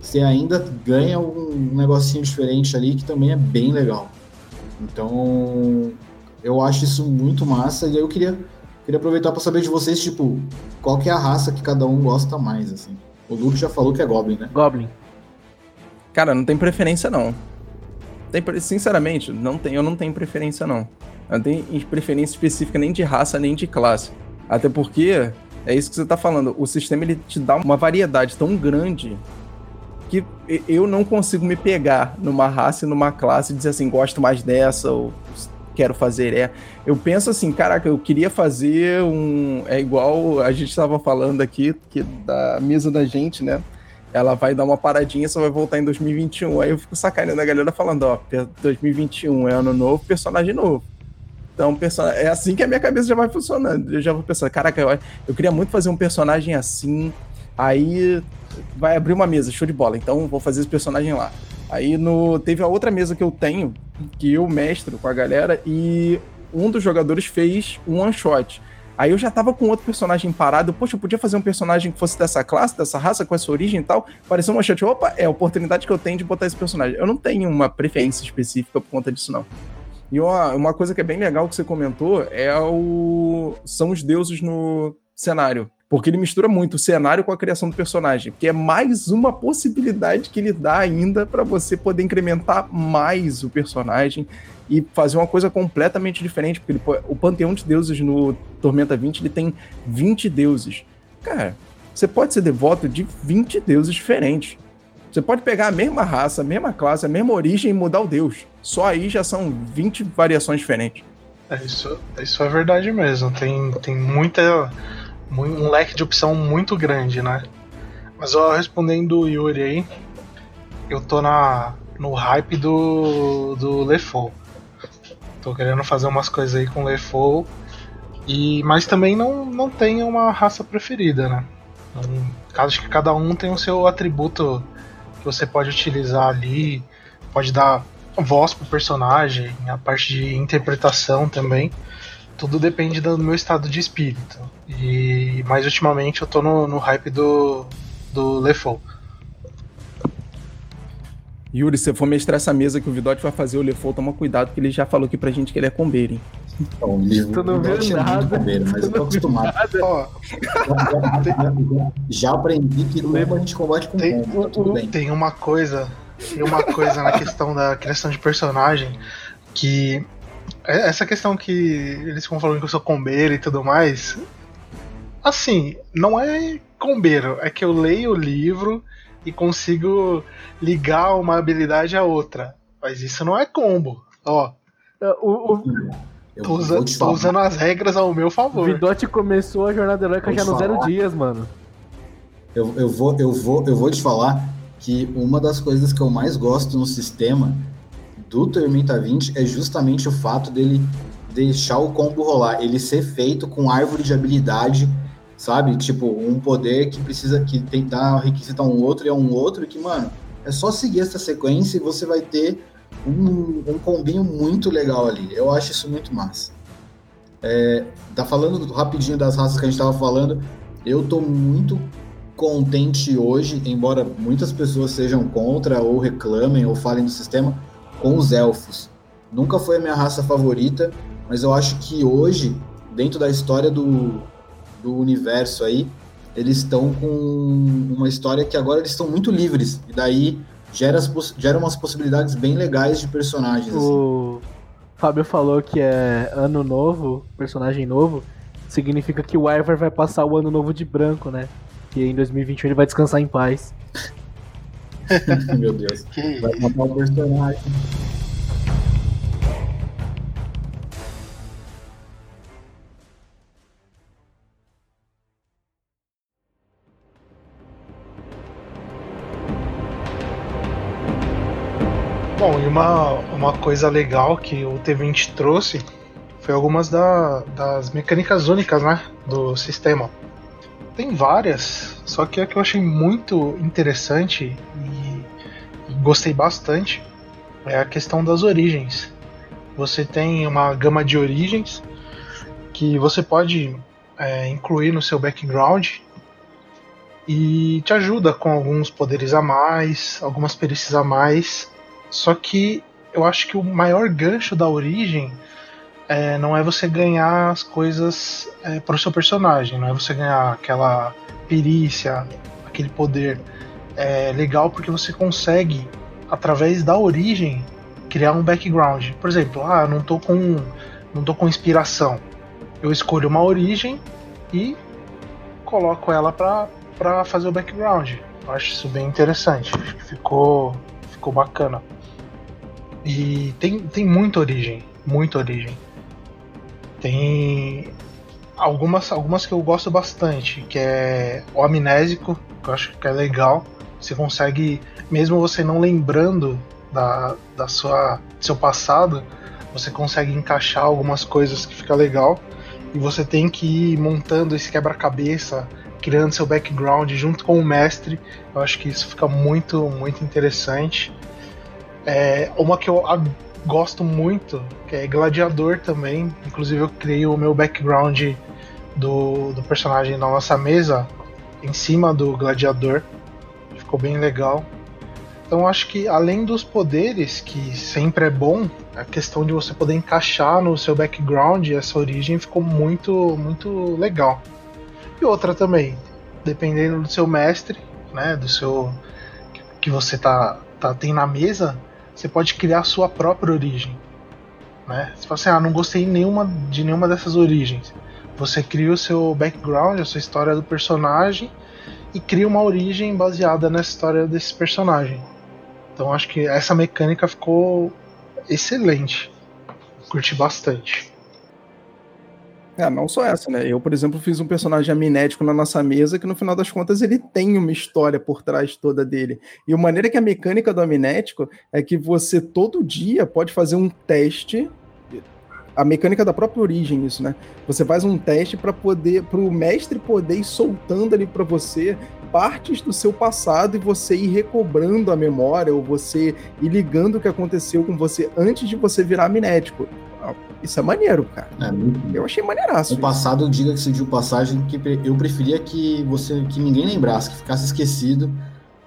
você ainda ganha um negocinho diferente ali que também é bem legal. Então, eu acho isso muito massa e eu queria, queria aproveitar para saber de vocês, tipo, qual que é a raça que cada um gosta mais, assim. O Luke já falou que é Goblin, né? Goblin. Cara, não tem preferência não. Tem, sinceramente, não tem, eu não tenho preferência, não. Eu não tenho preferência específica nem de raça, nem de classe. Até porque é isso que você tá falando. O sistema ele te dá uma variedade tão grande que eu não consigo me pegar numa raça e numa classe e dizer assim, gosto mais dessa ou quero fazer é. Eu penso assim, caraca, eu queria fazer um. É igual a gente estava falando aqui, que da mesa da gente, né? Ela vai dar uma paradinha, só vai voltar em 2021. Aí eu fico sacaneando a galera falando, ó, 2021 é ano novo, personagem novo. Então, é assim que a minha cabeça já vai funcionando. Eu já vou pensando, caraca, eu, eu queria muito fazer um personagem assim. Aí vai abrir uma mesa, show de bola. Então vou fazer esse personagem lá. Aí no, teve a outra mesa que eu tenho, que eu mestro com a galera, e um dos jogadores fez um one shot. Aí eu já tava com outro personagem parado. Poxa, eu podia fazer um personagem que fosse dessa classe, dessa raça, com essa origem e tal. Pareceu uma shot. Opa, é a oportunidade que eu tenho de botar esse personagem. Eu não tenho uma preferência específica por conta disso, não. E uma, uma coisa que é bem legal que você comentou é o. São os deuses no cenário. Porque ele mistura muito o cenário com a criação do personagem, que é mais uma possibilidade que ele dá ainda para você poder incrementar mais o personagem e fazer uma coisa completamente diferente, porque ele, o panteão de deuses no Tormenta 20 ele tem 20 deuses. Cara, você pode ser devoto de 20 deuses diferentes. Você pode pegar a mesma raça, a mesma classe, a mesma origem e mudar o deus. Só aí já são 20 variações diferentes. É, isso, isso é verdade mesmo. Tem, tem muita um leque de opção muito grande, né? Mas ó, respondendo o Yuri aí, eu tô na, no hype do, do Lefou. Tô querendo fazer umas coisas aí com Lefou. E, mas também não, não tenho uma raça preferida, né? Acho que cada um tem o seu atributo que você pode utilizar ali, pode dar voz pro personagem, a parte de interpretação também tudo depende do meu estado de espírito. E mais ultimamente eu tô no, no hype do, do Lefou. Yuri, se você for mestrar essa mesa que o Vidote vai fazer o Lefou, toma cuidado que ele já falou aqui pra gente que ele é combeiro, hein? Então, tu não vê nada. Combeiro, mas eu tô acostumado. Ó, já aprendi que leva a gente combate com tem, combo, tá tudo bem. Tem uma coisa, tem uma coisa na questão da criação de personagem que é, essa questão que eles ficam falando que eu sou combeiro e tudo mais. Assim, não é combeiro, é que eu leio o livro e consigo ligar uma habilidade à outra. Mas isso não é combo. Ó. É, o, o... Tô, usando, tô usando as regras ao meu favor. O Vidote começou a jornada heróica já no zero dias, mano. Eu, eu, vou, eu, vou, eu vou te falar que uma das coisas que eu mais gosto no sistema do Tormenta 20 é justamente o fato dele deixar o combo rolar, ele ser feito com árvore de habilidade, sabe? Tipo, um poder que precisa que tentar requisitar um outro e é um outro que, mano, é só seguir essa sequência e você vai ter um, um combinho muito legal ali. Eu acho isso muito massa. É, tá falando rapidinho das raças que a gente tava falando, eu tô muito contente hoje, embora muitas pessoas sejam contra ou reclamem ou falem do sistema, com os elfos. Nunca foi a minha raça favorita, mas eu acho que hoje, dentro da história do, do universo aí, eles estão com uma história que agora eles estão muito livres. E daí gera, as, gera umas possibilidades bem legais de personagens. O assim. Fábio falou que é ano novo, personagem novo, significa que o Ivar vai passar o ano novo de branco, né? Que em 2021 ele vai descansar em paz. Meu Deus. Que Vai matar o personagem. Bom, e uma, uma coisa legal que o T20 trouxe foi algumas da, das mecânicas únicas né, do sistema. Tem várias, só que a que eu achei muito interessante e, e gostei bastante é a questão das origens. Você tem uma gama de origens que você pode é, incluir no seu background e te ajuda com alguns poderes a mais, algumas perícias a mais. Só que eu acho que o maior gancho da origem é, não é você ganhar as coisas é, para o seu personagem, não é você ganhar aquela perícia, aquele poder. É legal porque você consegue, através da origem, criar um background. Por exemplo, ah, não tô com não tô com inspiração. Eu escolho uma origem e coloco ela pra fazer o background. Eu acho isso bem interessante. Acho que ficou, ficou bacana. E tem, tem muita origem. Muita origem. Tem algumas, algumas que eu gosto bastante, que é o amnésico, que eu acho que é legal. Você consegue, mesmo você não lembrando da, da sua seu passado, você consegue encaixar algumas coisas que fica legal. E você tem que ir montando esse quebra-cabeça, criando seu background junto com o mestre. Eu acho que isso fica muito, muito interessante. É, uma que eu gosto muito, que é Gladiador também. Inclusive eu criei o meu background do, do personagem na nossa mesa em cima do Gladiador. Ficou bem legal. Então acho que além dos poderes, que sempre é bom, a questão de você poder encaixar no seu background essa origem ficou muito, muito legal. E outra também, dependendo do seu mestre, né, do seu que você tá, tá tem na mesa, você pode criar sua própria origem. Né? Você fala assim, ah, não gostei nenhuma, de nenhuma dessas origens. Você cria o seu background, a sua história do personagem e cria uma origem baseada nessa história desse personagem. Então acho que essa mecânica ficou excelente. Curti bastante. É, não só essa, né? Eu, por exemplo, fiz um personagem amnético na nossa mesa que no final das contas ele tem uma história por trás toda dele. E a maneira que a mecânica do amnético é que você todo dia pode fazer um teste a mecânica da própria origem isso, né? Você faz um teste para poder para o mestre poder ir soltando ali para você partes do seu passado e você ir recobrando a memória ou você ir ligando o que aconteceu com você antes de você virar amnético. Isso é maneiro, cara. É, eu achei maneiraço. No passado, diga-se de passagem, que eu preferia que você que ninguém lembrasse, que ficasse esquecido,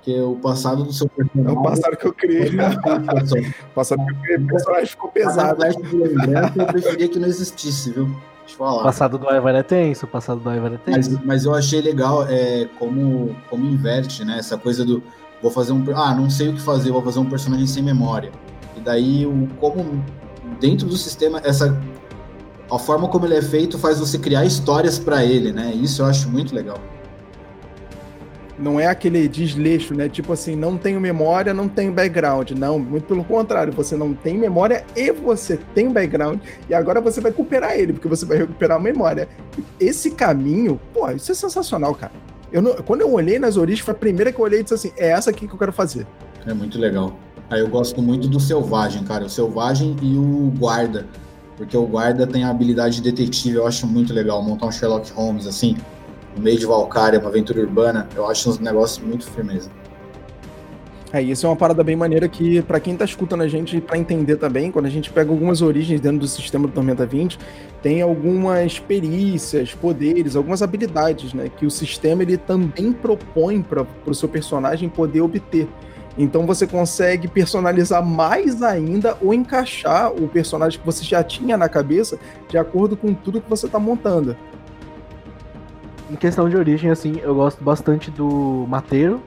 que o passado do seu personagem. É o passado que eu criei. o passado que eu criei, o personagem ficou pesado. eu preferia que não existisse, viu? Deixa eu falar. O passado do Ivan é tenso, o passado do Ivan é tenso. Mas, mas eu achei legal é, como, como inverte, né? Essa coisa do. Vou fazer um. Ah, não sei o que fazer, vou fazer um personagem sem memória. E daí, o, como dentro do sistema, essa a forma como ele é feito faz você criar histórias para ele, né? Isso eu acho muito legal. Não é aquele desleixo, né? Tipo assim, não tenho memória, não tenho background. Não, muito pelo contrário, você não tem memória e você tem background, e agora você vai recuperar ele, porque você vai recuperar a memória. Esse caminho, pô, isso é sensacional, cara. Eu não, quando eu olhei nas origens, foi a primeira que eu olhei e disse assim: é essa aqui que eu quero fazer. É muito legal. Aí eu gosto muito do Selvagem, cara. O Selvagem e o Guarda. Porque o Guarda tem a habilidade de detetive, eu acho muito legal. Montar um Sherlock Holmes, assim, no meio de Valkyria, uma aventura urbana, eu acho um negócio muito firmeza. É, isso é uma parada bem maneira que, para quem tá escutando a gente, para entender também, quando a gente pega algumas origens dentro do sistema do Tormenta 20, tem algumas perícias, poderes, algumas habilidades, né, que o sistema ele também propõe para o seu personagem poder obter. Então você consegue personalizar mais ainda ou encaixar o personagem que você já tinha na cabeça de acordo com tudo que você está montando. Em questão de origem, assim, eu gosto bastante do Mateiro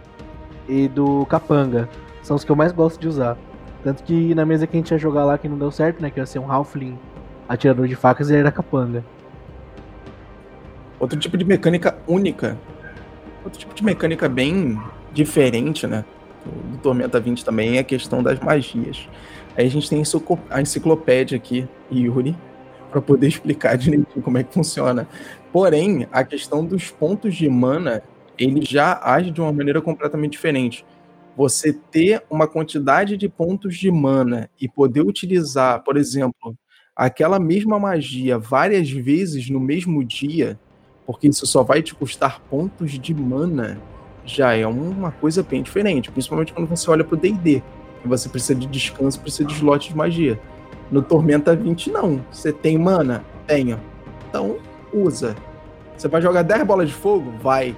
e do Capanga. São os que eu mais gosto de usar. Tanto que na mesa que a gente ia jogar lá que não deu certo, né? Que ia ser um Halfling atirador de facas, ele era Capanga. Outro tipo de mecânica única. Outro tipo de mecânica bem diferente, né? Do Tormenta 20 também é a questão das magias. Aí a gente tem a enciclopédia aqui, Yuri, para poder explicar direitinho como é que funciona. Porém, a questão dos pontos de mana, ele já age de uma maneira completamente diferente. Você ter uma quantidade de pontos de mana e poder utilizar, por exemplo, aquela mesma magia várias vezes no mesmo dia, porque isso só vai te custar pontos de mana já é uma coisa bem diferente, principalmente quando você olha pro D&D, você precisa de descanso, precisa de slot de magia. No Tormenta 20 não, você tem mana? Tenho. Então, usa. Você vai jogar 10 bolas de fogo? Vai.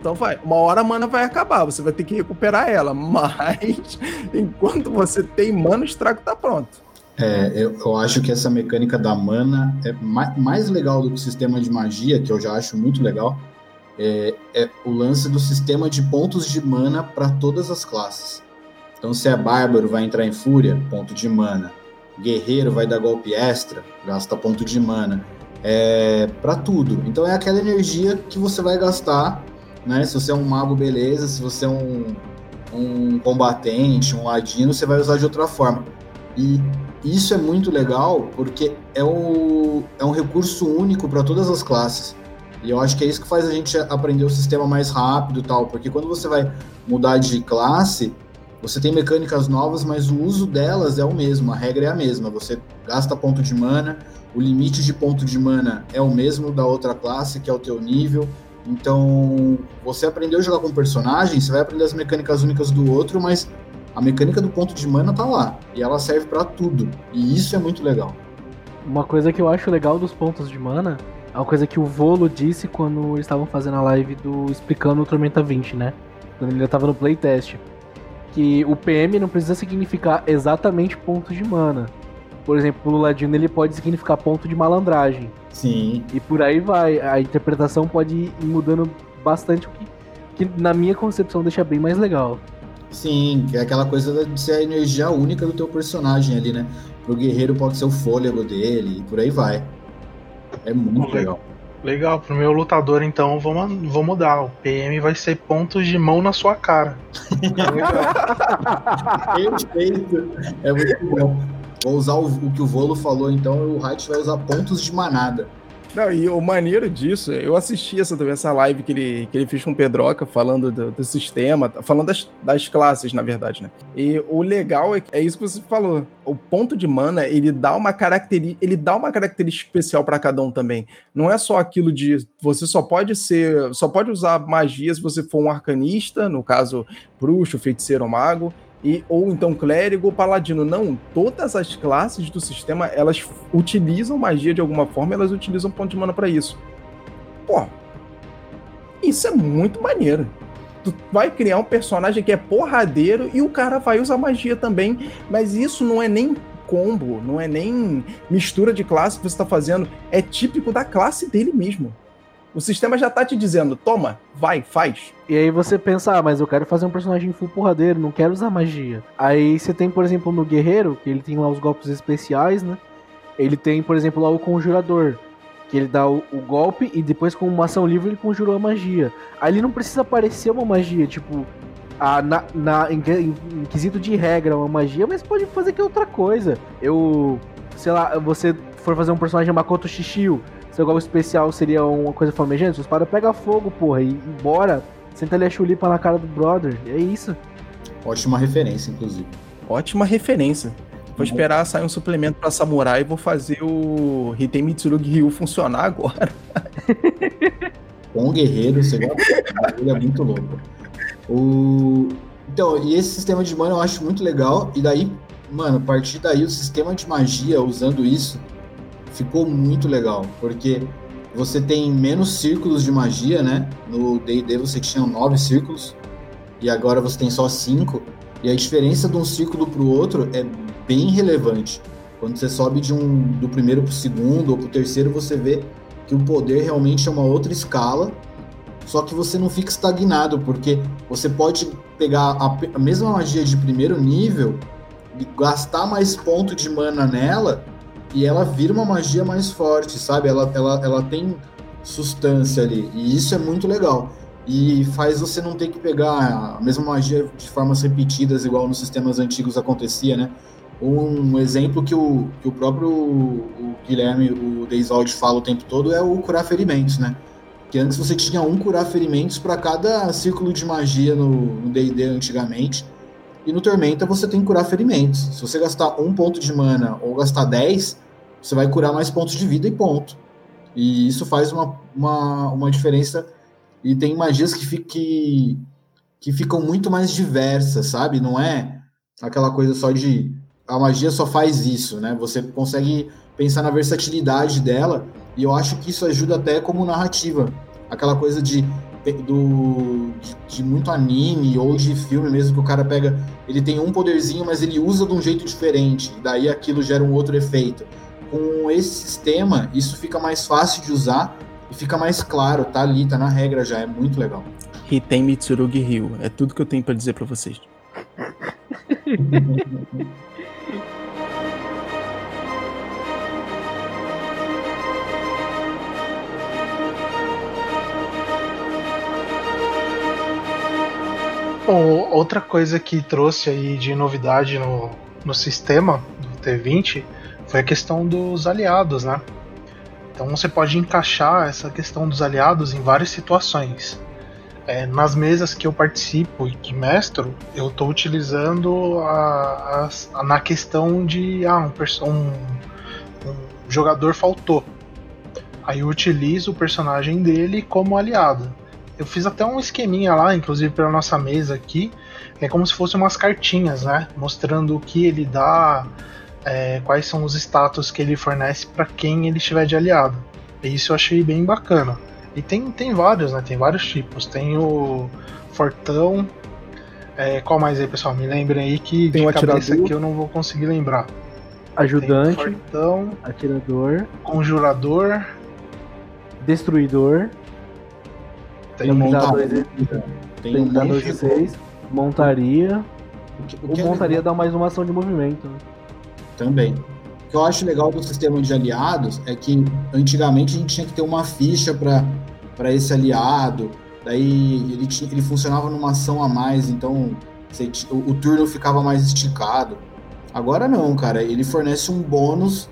Então vai. Uma hora a mana vai acabar, você vai ter que recuperar ela, mas enquanto você tem mana, o estrago tá pronto. É, eu, eu, acho que essa mecânica da mana é mais, mais legal do que o sistema de magia, que eu já acho muito legal, é, é o lance do sistema de pontos de mana para todas as classes. Então, se é bárbaro, vai entrar em fúria, ponto de mana. Guerreiro vai dar golpe extra, gasta ponto de mana. é, para tudo. Então é aquela energia que você vai gastar, né? Se você é um mago, beleza. Se você é um, um combatente, um ladino, você vai usar de outra forma. E isso é muito legal porque é, o, é um recurso único para todas as classes. E eu acho que é isso que faz a gente aprender o sistema mais rápido tal, porque quando você vai mudar de classe, você tem mecânicas novas, mas o uso delas é o mesmo, a regra é a mesma. Você gasta ponto de mana, o limite de ponto de mana é o mesmo da outra classe, que é o teu nível. Então, você aprendeu a jogar com um personagem, você vai aprender as mecânicas únicas do outro, mas a mecânica do ponto de mana tá lá. E ela serve para tudo. E isso é muito legal. Uma coisa que eu acho legal dos pontos de mana uma coisa que o Volo disse quando eles estavam fazendo a live do explicando o Tormenta 20, né? Quando ele já tava no playtest que o PM não precisa significar exatamente pontos de mana. Por exemplo, o Ladino ele pode significar ponto de malandragem. Sim. E por aí vai. A interpretação pode ir mudando bastante, o que, que na minha concepção deixa bem mais legal. Sim, que é aquela coisa de ser a energia única do teu personagem ali, né? Pro guerreiro pode ser o fôlego dele e por aí vai. É muito legal. Legal, pro meu lutador então vou, vou mudar. O PM vai ser pontos de mão na sua cara. Perfeito. É muito bom. Vou usar o, o que o Volo falou, então o Height vai usar pontos de manada. Não, e o maneiro disso, eu assisti essa, essa live que ele, que ele fez com o Pedroca, falando do, do sistema, falando das, das classes, na verdade, né? E o legal é, é isso que você falou. O ponto de mana, ele dá uma característica, ele dá uma característica especial para cada um também. Não é só aquilo de você só pode ser, só pode usar magia se você for um arcanista, no caso, bruxo, feiticeiro ou mago e ou então clérigo ou paladino. Não, todas as classes do sistema, elas utilizam magia de alguma forma, elas utilizam ponto de mana para isso. Pô, isso é muito maneiro. Tu vai criar um personagem que é porradeiro e o cara vai usar magia também, mas isso não é nem combo, não é nem mistura de classe que você está fazendo, é típico da classe dele mesmo. O sistema já tá te dizendo, toma, vai, faz. E aí você pensa, ah, mas eu quero fazer um personagem full porradeiro, não quero usar magia. Aí você tem, por exemplo, no Guerreiro, que ele tem lá os golpes especiais, né? Ele tem, por exemplo, lá o Conjurador, que ele dá o, o, golpe e depois com uma ação livre ele conjurou a magia. Aí ele não precisa aparecer uma magia, tipo, a, na, na, em, em, quesito de regra, uma magia, mas pode fazer que é outra coisa. Eu, sei lá, você for fazer um personagem Makoto Shishio, seu golpe especial seria uma coisa flamejante, sua espada pega fogo, porra, e embora, senta ali a chulipa na cara do brother. É isso. Ótima referência, inclusive. Ótima referência. Vou esperar sair um suplemento para samurai e vou fazer o Hitei Mitsurugi Ryu funcionar agora. Com o guerreiro, você ele é muito louco. O... Então, e esse sistema de mana eu acho muito legal. E daí, mano, a partir daí o sistema de magia, usando isso, ficou muito legal, porque você tem menos círculos de magia, né? No D&D você tinha nove círculos e agora você tem só cinco. E a diferença de um círculo para o outro é bem relevante. Quando você sobe de um do primeiro para o segundo ou para o terceiro, você vê que o poder realmente é uma outra escala. Só que você não fica estagnado, porque você pode pegar a, a mesma magia de primeiro nível e gastar mais ponto de mana nela e ela vira uma magia mais forte, sabe? Ela, ela, ela tem substância ali, e isso é muito legal. E faz você não ter que pegar a mesma magia de formas repetidas, igual nos sistemas antigos acontecia, né? Um exemplo que o, que o próprio o Guilherme, o Deisold, fala o tempo todo é o curar ferimentos, né? Que antes você tinha um curar ferimentos para cada círculo de magia no D&D antigamente, e no Tormenta você tem que curar ferimentos. Se você gastar um ponto de mana ou gastar 10, você vai curar mais pontos de vida e ponto. E isso faz uma, uma, uma diferença. E tem magias que, que, que ficam muito mais diversas, sabe? Não é aquela coisa só de a magia só faz isso, né? Você consegue pensar na versatilidade dela, e eu acho que isso ajuda até como narrativa. Aquela coisa de do, de, de, muito anime ou de filme mesmo, que o cara pega, ele tem um poderzinho, mas ele usa de um jeito diferente, e daí aquilo gera um outro efeito. Com esse sistema, isso fica mais fácil de usar e fica mais claro, tá ali, tá na regra já, é muito legal. Hiten Mitsurugi Ryu, é tudo que eu tenho para dizer para vocês. Bom, outra coisa que trouxe aí de novidade no, no sistema do T20 foi a questão dos aliados, né? Então você pode encaixar essa questão dos aliados em várias situações. É, nas mesas que eu participo e que mestro, eu estou utilizando a, a, a, na questão de ah, um, um, um jogador faltou. Aí eu utilizo o personagem dele como aliado. Eu fiz até um esqueminha lá, inclusive pela nossa mesa aqui, é como se fossem umas cartinhas, né? Mostrando o que ele dá, é, quais são os status que ele fornece para quem ele estiver de aliado. E isso eu achei bem bacana. E tem, tem vários, né? Tem vários tipos. Tem o Fortão. É, qual mais aí, pessoal? Me lembrem aí que tem de cabeça atirador. aqui eu não vou conseguir lembrar. Ajudante, Tem Fortão, atirador, Conjurador, destruidor, Tem Limitador montador, de- tem um limitador de monte 6, montaria. O que- o O que é montaria legal dá mais uma ação de movimento. né? Também. O que eu acho legal do sistema de aliados é que antigamente a gente tinha que ter uma ficha para esse aliado, daí ele, tinha, ele funcionava numa ação a mais, então você o, o turno ficava mais esticado. Agora não, cara, ele fornece um bônus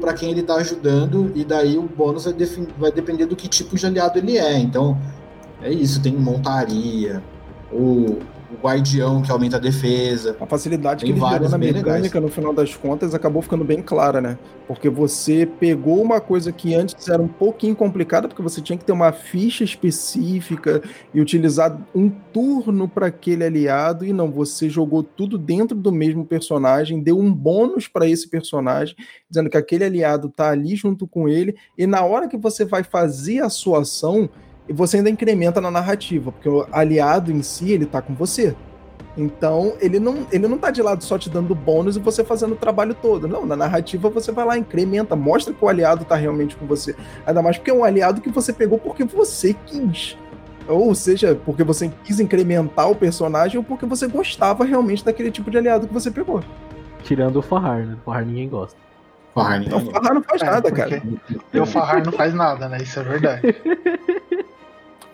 para quem ele está ajudando, e daí o bônus vai, defin- vai depender do que tipo de aliado ele é. Então é isso, tem montaria, o, o guardião que aumenta a defesa. A facilidade Tem que ele vários na mecânica, no final das contas, acabou ficando bem clara, né? Porque você pegou uma coisa que antes era um pouquinho complicada, porque você tinha que ter uma ficha específica e utilizar um turno para aquele aliado, e não, você jogou tudo dentro do mesmo personagem, deu um bônus para esse personagem, dizendo que aquele aliado tá ali junto com ele, e na hora que você vai fazer a sua ação, você ainda incrementa na narrativa, porque o aliado em si, ele tá com você. Então, ele não, ele não tá de lado só te dando bônus e você fazendo o trabalho todo. Não, na narrativa você vai lá, incrementa, mostra que o aliado tá realmente com você. Ainda mais porque é um aliado que você pegou porque você quis. Ou seja, porque você quis incrementar o personagem ou porque você gostava realmente daquele tipo de aliado que você pegou. Tirando o Farrar, né? O Farrar ninguém gosta. Farney. Então, Farrar não faz É, nada, cara. E o Farrar não faz nada, né? Isso é verdade.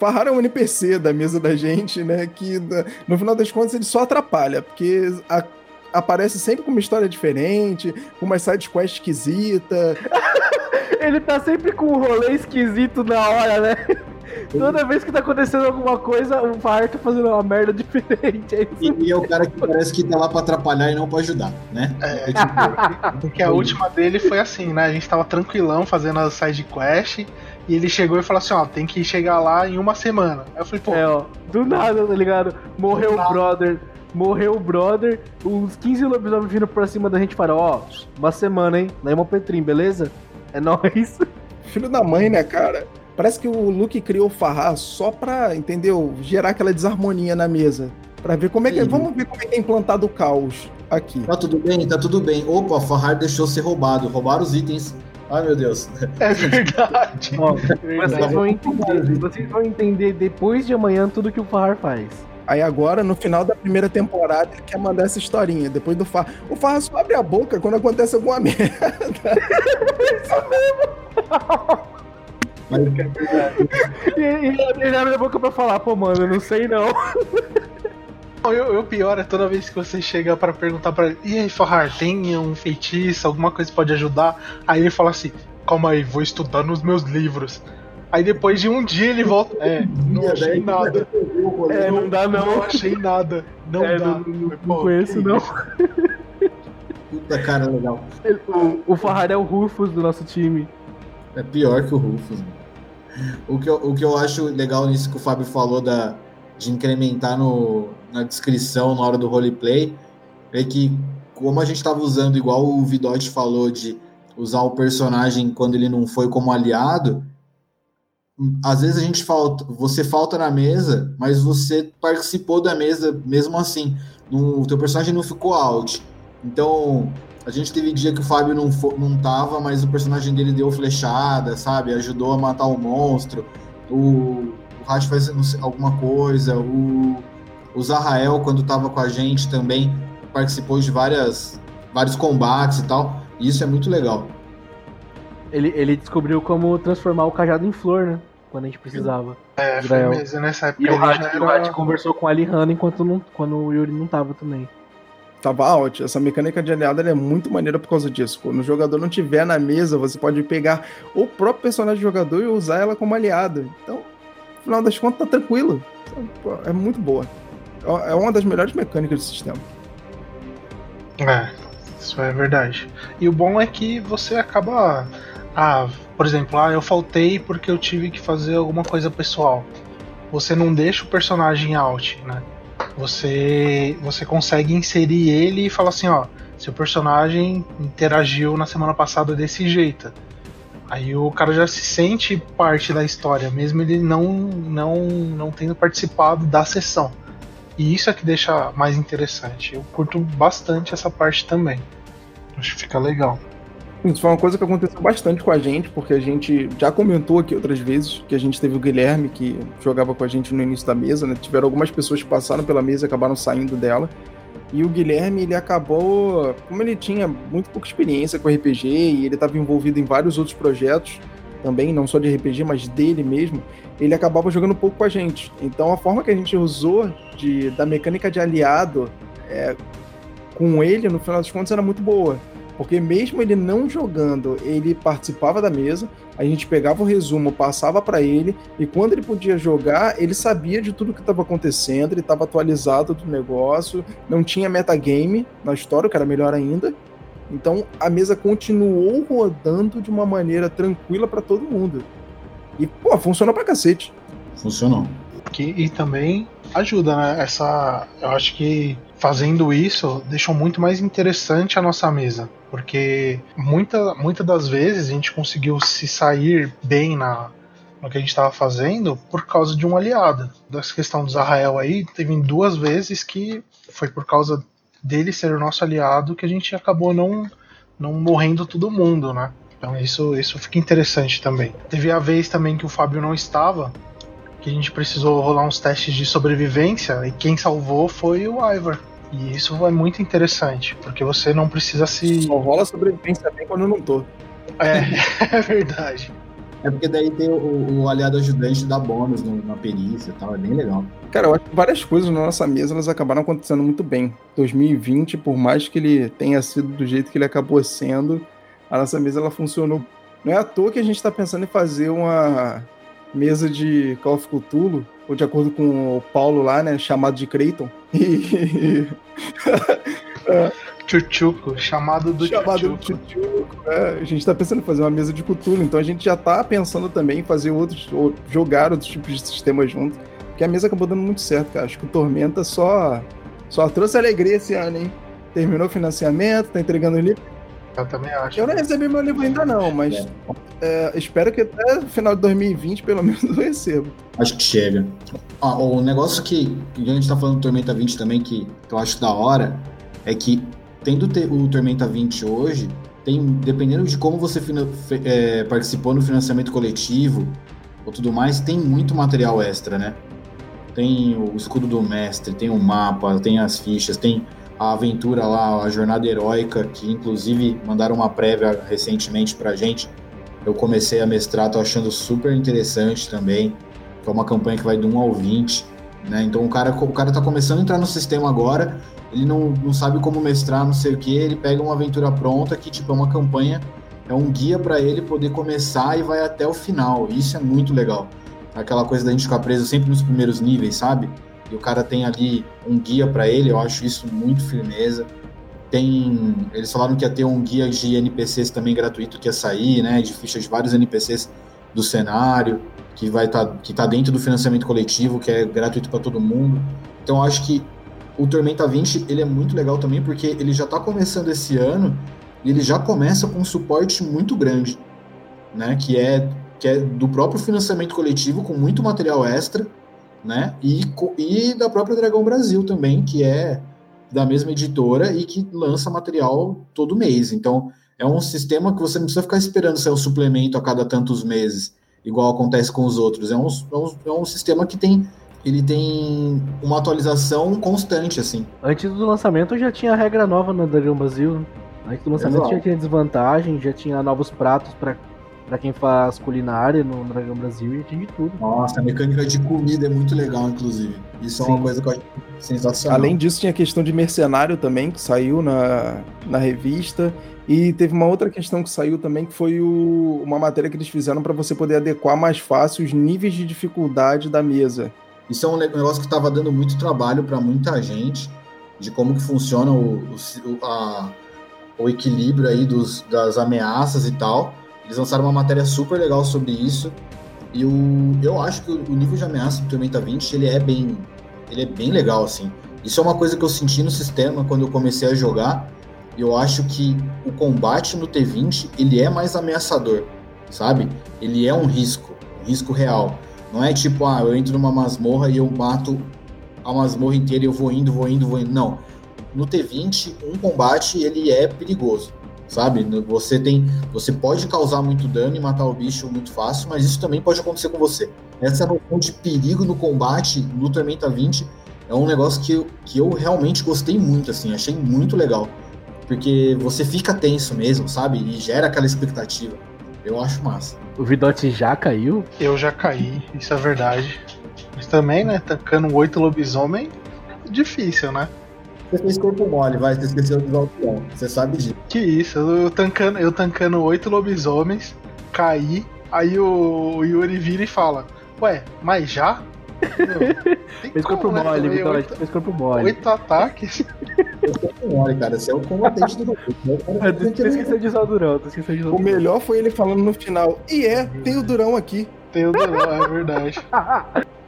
Farrar é um NPC da mesa da gente, né? Que no final das contas ele só atrapalha, porque a- aparece sempre com uma história diferente, com uma side quest esquisita. Ele tá sempre com um rolê esquisito na hora, né? Toda vez que tá acontecendo alguma coisa, o Farrar tá fazendo uma merda diferente. É. E, e é o cara que parece que tá lá pra atrapalhar e não pra ajudar, né? É, tipo, porque a última dele foi assim, né? A gente tava tranquilão fazendo a side quest e ele chegou e falou assim, ó, tem que chegar lá em uma semana. Aí eu falei, pô, É, ó, do nada, tá ligado? Morreu o brother, morreu o brother, uns 15 lobisomens vindo pra cima da gente e falaram, ó, uma semana, hein? Na Hemopetrim, beleza? É nóis. Filho da mãe, né, cara? Parece que o Luke criou o Farrar só pra, entendeu? Gerar aquela desarmonia na mesa. Pra ver como é que. Sim. Vamos ver como é que é implantado o caos aqui. Tá tudo bem, tá tudo bem. Opa, Farrar deixou ser roubado. Roubaram os itens. Ai, meu Deus. é verdade. Ó, Verdade. vocês vão entender, vocês vão entender depois de amanhã tudo que o Farrar faz. Aí agora, no final da primeira temporada, ele quer mandar essa historinha. Depois do Farrar. O Farrar só abre a boca quando acontece alguma merda. Mas E e ele abre a boca pra falar, pô, mano, eu não sei não. Eu, eu pior é toda vez que você chega pra perguntar pra ele, e aí, Farrar, tem um feitiço, alguma coisa que pode ajudar? Aí ele fala assim, calma aí, vou estudar nos meus livros. Aí depois de um dia ele volta, é, não achei nada. É, não dá não. Não achei nada. Não É, dá. não- não- Pô, conheço, não. Puta cara, legal. O, o Farrar é o Rufus do nosso time. É pior que o Rufus. mano. O que, eu, o que eu acho legal nisso que o Fábio falou da, de incrementar no, na descrição na hora do roleplay é que, como a gente estava usando, igual o Vidote falou, de usar o personagem quando ele não foi como aliado, às vezes a gente falta, você falta na mesa, mas você participou da mesa mesmo assim. O teu personagem não ficou out. Então, a gente teve dia que o Fábio não, não tava, mas o personagem dele deu flechada, sabe? Ajudou a matar o monstro. O, o Rash faz alguma coisa. O, o Zahrael, quando tava com a gente, também participou de várias, vários combates e tal. E isso é muito legal. Ele, ele descobriu como transformar o cajado em flor, né? quando a gente precisava. É, foi Israel. mesmo. Nessa época E o Hat era... conversou com a Lihana enquanto não, quando o Yuri não tava também. Tava out. Essa mecânica de aliado ela é muito maneira por causa disso. Quando o jogador não tiver na mesa, você pode pegar o próprio personagem do jogador e usar ela como aliado. Então, final das contas, tá tranquilo. É muito boa. É uma das melhores mecânicas do sistema. É, isso é verdade. E o bom é que você acaba. Ah, por exemplo, ah, eu faltei porque eu tive que fazer alguma coisa pessoal. Você não deixa o personagem out, né? Você, você consegue inserir ele e falar assim, ó, seu personagem interagiu na semana passada desse jeito. Aí o cara já se sente parte da história, mesmo ele não, não, não tendo participado da sessão. E isso é que deixa mais interessante. Eu curto bastante essa parte também. Acho que fica legal. Isso foi uma coisa que aconteceu bastante com a gente, porque a gente já comentou aqui outras vezes que a gente teve o Guilherme que jogava com a gente no início da mesa, né? Tiveram algumas pessoas que passaram pela mesa e acabaram saindo dela. E o Guilherme, ele acabou, como ele tinha muito pouca experiência com RPG e ele estava envolvido em vários outros projetos também, não só de RPG, mas dele mesmo, ele acabava jogando pouco com a gente. Então a forma que a gente usou de, da mecânica de aliado é, com ele, no final das contas, era muito boa. Porque mesmo ele não jogando, ele participava da mesa, a gente pegava o resumo, passava para ele, e quando ele podia jogar, ele sabia de tudo que estava acontecendo, ele estava atualizado do negócio, não tinha metagame na história, que era melhor ainda. Então a mesa continuou rodando de uma maneira tranquila para todo mundo. E, pô, funcionou pra cacete. Funcionou. Que, e também ajuda, né? Essa. Eu acho que fazendo isso deixou muito mais interessante a nossa mesa. Porque muita, muitas das vezes a gente conseguiu se sair bem na, no que a gente estava fazendo por causa de um aliado. Dessa questão do Zahrael aí, teve duas vezes que foi por causa dele ser o nosso aliado que a gente acabou não, não morrendo todo mundo, né? Então isso, isso fica interessante também. Teve a vez também que o Fábio não estava, que a gente precisou rolar uns testes de sobrevivência e quem salvou foi o Ivor. E isso é muito interessante, porque você não precisa se. Só rola sobrevivência bem quando eu não tô. É, é verdade. É porque daí tem o, o aliado ajudante da bônus no- na perícia e tal, é bem legal. Cara, eu acho que várias coisas na nossa mesa elas acabaram acontecendo muito bem. 2020, por mais que ele tenha sido do jeito que ele acabou sendo, a nossa mesa ela funcionou. Não é à toa que a gente está pensando em fazer uma mesa de Call of Cthulhu, ou de acordo com o Paulo lá, né, chamado de Creighton. E Chuchuco, chamado do chamado Chuchuco. Chuchuco. É, a gente está pensando em fazer uma mesa de Cthulhu, então a gente já está pensando também em fazer outros, ou jogar outros tipos de sistemas junto. Porque a mesa acabou dando muito certo, cara. Acho que o Tormenta só, só trouxe alegria esse ano, hein? Terminou o financiamento, tá entregando o livro. Eu também acho. Eu não recebi meu livro ainda não, mas é, espero que até o final de 2020, pelo menos, eu receba. Acho que chega. Ó, o negócio que, que a gente tá falando do Tormenta 20 também, que, que eu acho da hora, é que tendo te- o Tormenta 20 hoje, tem, dependendo de como você fina- fe- é, participou no financiamento coletivo ou tudo mais, tem muito material extra, né? Tem o escudo do mestre, tem o mapa, tem as fichas, tem a aventura lá, a jornada heróica, que inclusive mandaram uma prévia recentemente pra gente. Eu comecei a mestrar, tô achando super interessante também que é uma campanha que vai do 1 ao 20, né? Então o cara, o cara tá começando a entrar no sistema agora, ele não, não sabe como mestrar, não sei o que, ele pega uma aventura pronta que, tipo, é uma campanha, é um guia para ele poder começar e vai até o final. Isso é muito legal. Aquela coisa da gente ficar preso sempre nos primeiros níveis, sabe? E o cara tem ali um guia para ele, eu acho isso muito firmeza. Tem, eles falaram que ia ter um guia de NPCs também gratuito que ia sair, né? De fichas de vários NPCs do cenário que vai estar que tá dentro do financiamento coletivo, que é gratuito para todo mundo. Então eu acho que o Tormenta 20 ele é muito legal também porque ele já está começando esse ano e ele já começa com um suporte muito grande, né? Que é que é do próprio financiamento coletivo com muito material extra, né? E, e da própria Dragão Brasil também, que é da mesma editora e que lança material todo mês. Então é um sistema que você não precisa ficar esperando ser um suplemento a cada tantos meses igual acontece com os outros. É um, é um, é um sistema que tem ele tem uma atualização constante, assim. Antes do lançamento já tinha regra nova no Dragão Brasil. Antes do lançamento Exato. já tinha desvantagem, já tinha novos pratos pra Pra quem faz culinária no Dragão Brasil, e tem de tudo. Nossa, a mecânica de comida é muito legal, inclusive. Isso é uma Sim. coisa que eu acho sensacional. Além disso, tinha a questão de mercenário também, que saiu na, na revista. E teve uma outra questão que saiu também, que foi o- uma matéria que eles fizeram para você poder adequar mais fácil os níveis de dificuldade da mesa. Isso é um negócio que estava dando muito trabalho para muita gente, de como que funciona o, o- a- o equilíbrio aí dos, das ameaças e tal. Eles lançaram uma matéria super legal sobre isso. E o, eu acho que o, nível de ameaça do Tormenta 20 ele é bem, ele é bem legal assim. Isso é uma coisa que eu senti no sistema quando eu comecei a jogar. Eu acho que o combate no T20 ele é mais ameaçador, sabe? Ele é um risco, um risco real. Não é tipo, ah, eu entro numa masmorra e eu mato a masmorra inteira e eu vou indo, vou indo, vou indo. Não. No T20, um combate ele é perigoso, sabe? Você tem, você pode causar muito dano e matar o bicho muito fácil, mas isso também pode acontecer com você. Essa noção de perigo no combate no Tormenta 20 é um negócio que eu, que eu realmente gostei muito, assim, achei muito legal. Porque você fica tenso mesmo, sabe? E gera aquela expectativa. Eu acho massa. O Vidote já caiu? Eu já caí, isso é verdade. Mas também, né, tancando oito lobisomem, difícil, né? Você fez corpo mole, vai, você esqueceu de usar o peão. Você sabe disso. Que isso, eu tancando, eu tancando oito lobisomens, caí, aí o, o Yuri vira e fala, ué, mas já? Meu, tem Fez corpo como, né, mole, Vidote. oito, Fez corpo mole. oito ataques. Corpo mole, cara. Você é o combatente do grupo. né? O cara Ah, Tu esqueceu de usar o Durão, tu esqueceu de usar O melhor foi ele falando no final, e é, tem o Durão aqui. Tem o Durão, é verdade.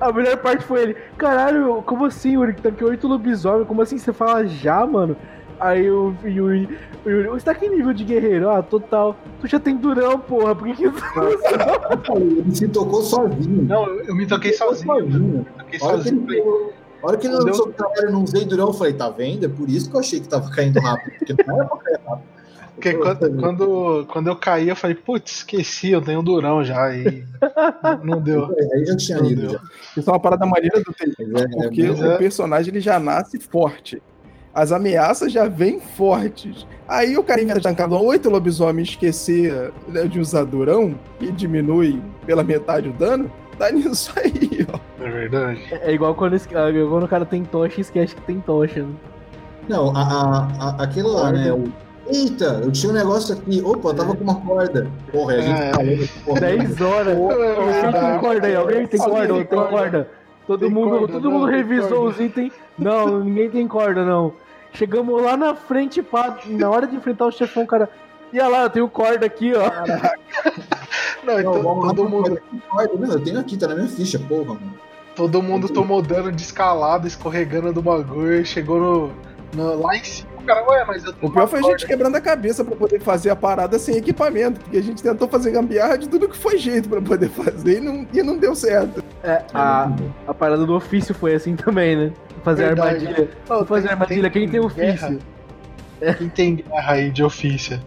A melhor parte foi ele. Caralho, como assim, Yuri? Que tanqueou oito lobisomem? Como assim você fala já, mano? Aí o Yuri, o Yuri, você tá que nível de guerreiro? Ah, total. Tu já tem durão, porra. Por que que tu Ele se tocou sozinho. Não, eu, eu me toquei sozinho. sozinho. Toquei A hora que sozinho. ele, a hora que ele lançou o trabalho, eu não usei durão, eu falei, tá vendo? É por isso que eu achei que tava caindo rápido. Porque não era pra cair rápido. Porque quando, quando, quando eu caí, eu falei, putz, esqueci, eu tenho durão já. E não deu. Aí já tinha Meu ido. Já. Isso é uma parada maneira do T. Mas é- Porque mas o é- personagem ele já nasce forte. As ameaças já vêm fortes. Aí o cara inventa tancar oito lobisomens esquecer né, de usar durão e diminui pela metade o dano. Tá nisso aí, ó. É verdade. É igual quando, é igual quando o cara tem tocha e esquece que tem tocha. Né? Não, a, a, a, aquele lá, né? O, Eita, eu tinha um negócio aqui. Opa, eu tava com uma corda. Porra, e a gente É. falando. Porra, 10 horas. É Quem tem corda aí? Alguém tem Alguém corda? tem Eu tenho corda. corda. Todo Tem mundo, corda, todo não, mundo tem revisou corda. os itens. Não, ninguém tem corda, não. Chegamos lá na frente, pá, na hora de enfrentar o chefão, o cara. E olha lá, eu tenho corda aqui, ó. Não, Não, então, vamos lá, todo, mundo, corda. Não, eu tenho aqui, tá na minha ficha, porra, mano. todo mundo tomou dano de escalada, escorregando do bagulho, chegou no, no- lá em cima. O cara, ué, mas eu O pior foi a gente quebrando a cabeça pra poder fazer a parada sem equipamento. Porque a gente tentou fazer gambiarra de tudo que foi jeito pra poder fazer e não, e não deu certo. É, a, a parada do ofício foi assim também, né? Fazer Verdade. armadilha. Não, Vou fazer tem- armadilha. Quem tem guerra. ofício? Quem tem guerra aí de ofício?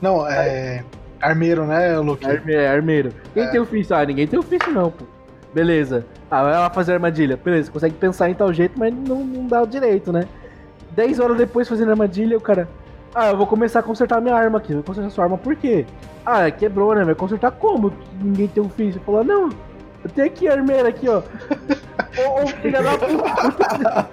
Não, é. Armeiro, né, Luke? Arme, é, armeiro. Quem É. tem ofício? Ah, ninguém tem ofício, não, pô. Beleza. Ah, vai lá fazer armadilha. Beleza, consegue pensar em tal jeito, mas não, não dá o direito, né? 10 horas depois fazendo armadilha, o cara. Ah, eu vou começar a consertar minha arma aqui. Vai consertar sua arma por quê? Ah, quebrou, né? Vai consertar como? Ninguém tem ofício. Falou, não, eu tenho aqui a armeira aqui, ó. Ô, ô, filha da puta.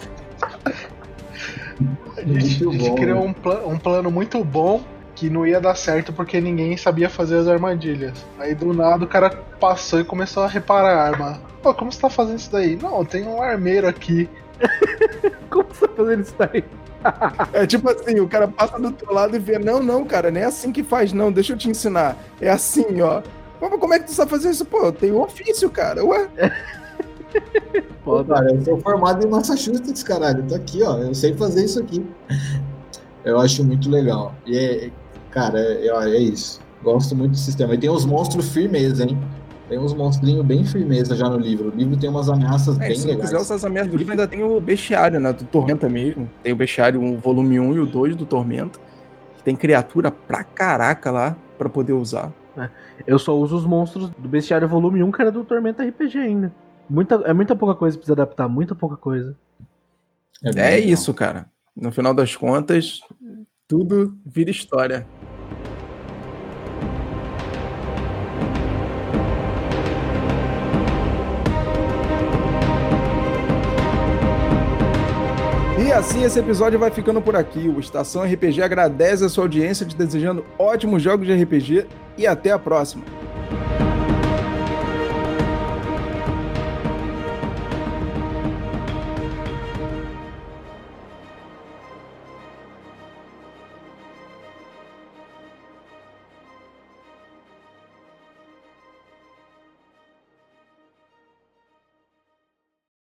A gente, a gente bom, criou né? um, pla- um plano muito bom que não ia dar certo porque ninguém sabia fazer as armadilhas. Aí do nada o cara passou e começou a reparar a arma. Pô, como você tá fazendo isso daí? Não, tem um armeiro aqui. Como você tá fazendo isso daí? É tipo assim, o cara passa do teu lado e vê, não, não, cara, não é assim que faz, não, deixa eu te ensinar. É assim, ó. Como é que tu sabe fazer isso? Pô, eu tenho ofício, cara. Ué, Pô, cara, eu sou formado em Massachusetts, caralho. Tá aqui, ó. Eu sei fazer isso aqui. Eu acho muito legal. E é, cara, é, é isso. Gosto muito do sistema. E tem uns monstros firmeza, hein? Tem uns monstrinhos bem firmeza já no livro. O livro tem umas ameaças É, bem se legais. quiser usar as ameaças do livro, ainda tem o bestiário, né? Do Tormenta mesmo. Tem o bestiário, o volume 1 e o 2 do Tormenta. que Tem criatura pra caraca lá pra poder usar. Eu só uso os monstros do Bestiário Volume 1, que era do Tormenta RPG ainda. Muita, é muita pouca coisa que precisa adaptar, muita pouca coisa. É legal. isso, cara. No final das contas, tudo vira história. E assim esse episódio vai ficando por aqui. O Estação RPG agradece a sua audiência, te desejando ótimos jogos de RPG e até a próxima.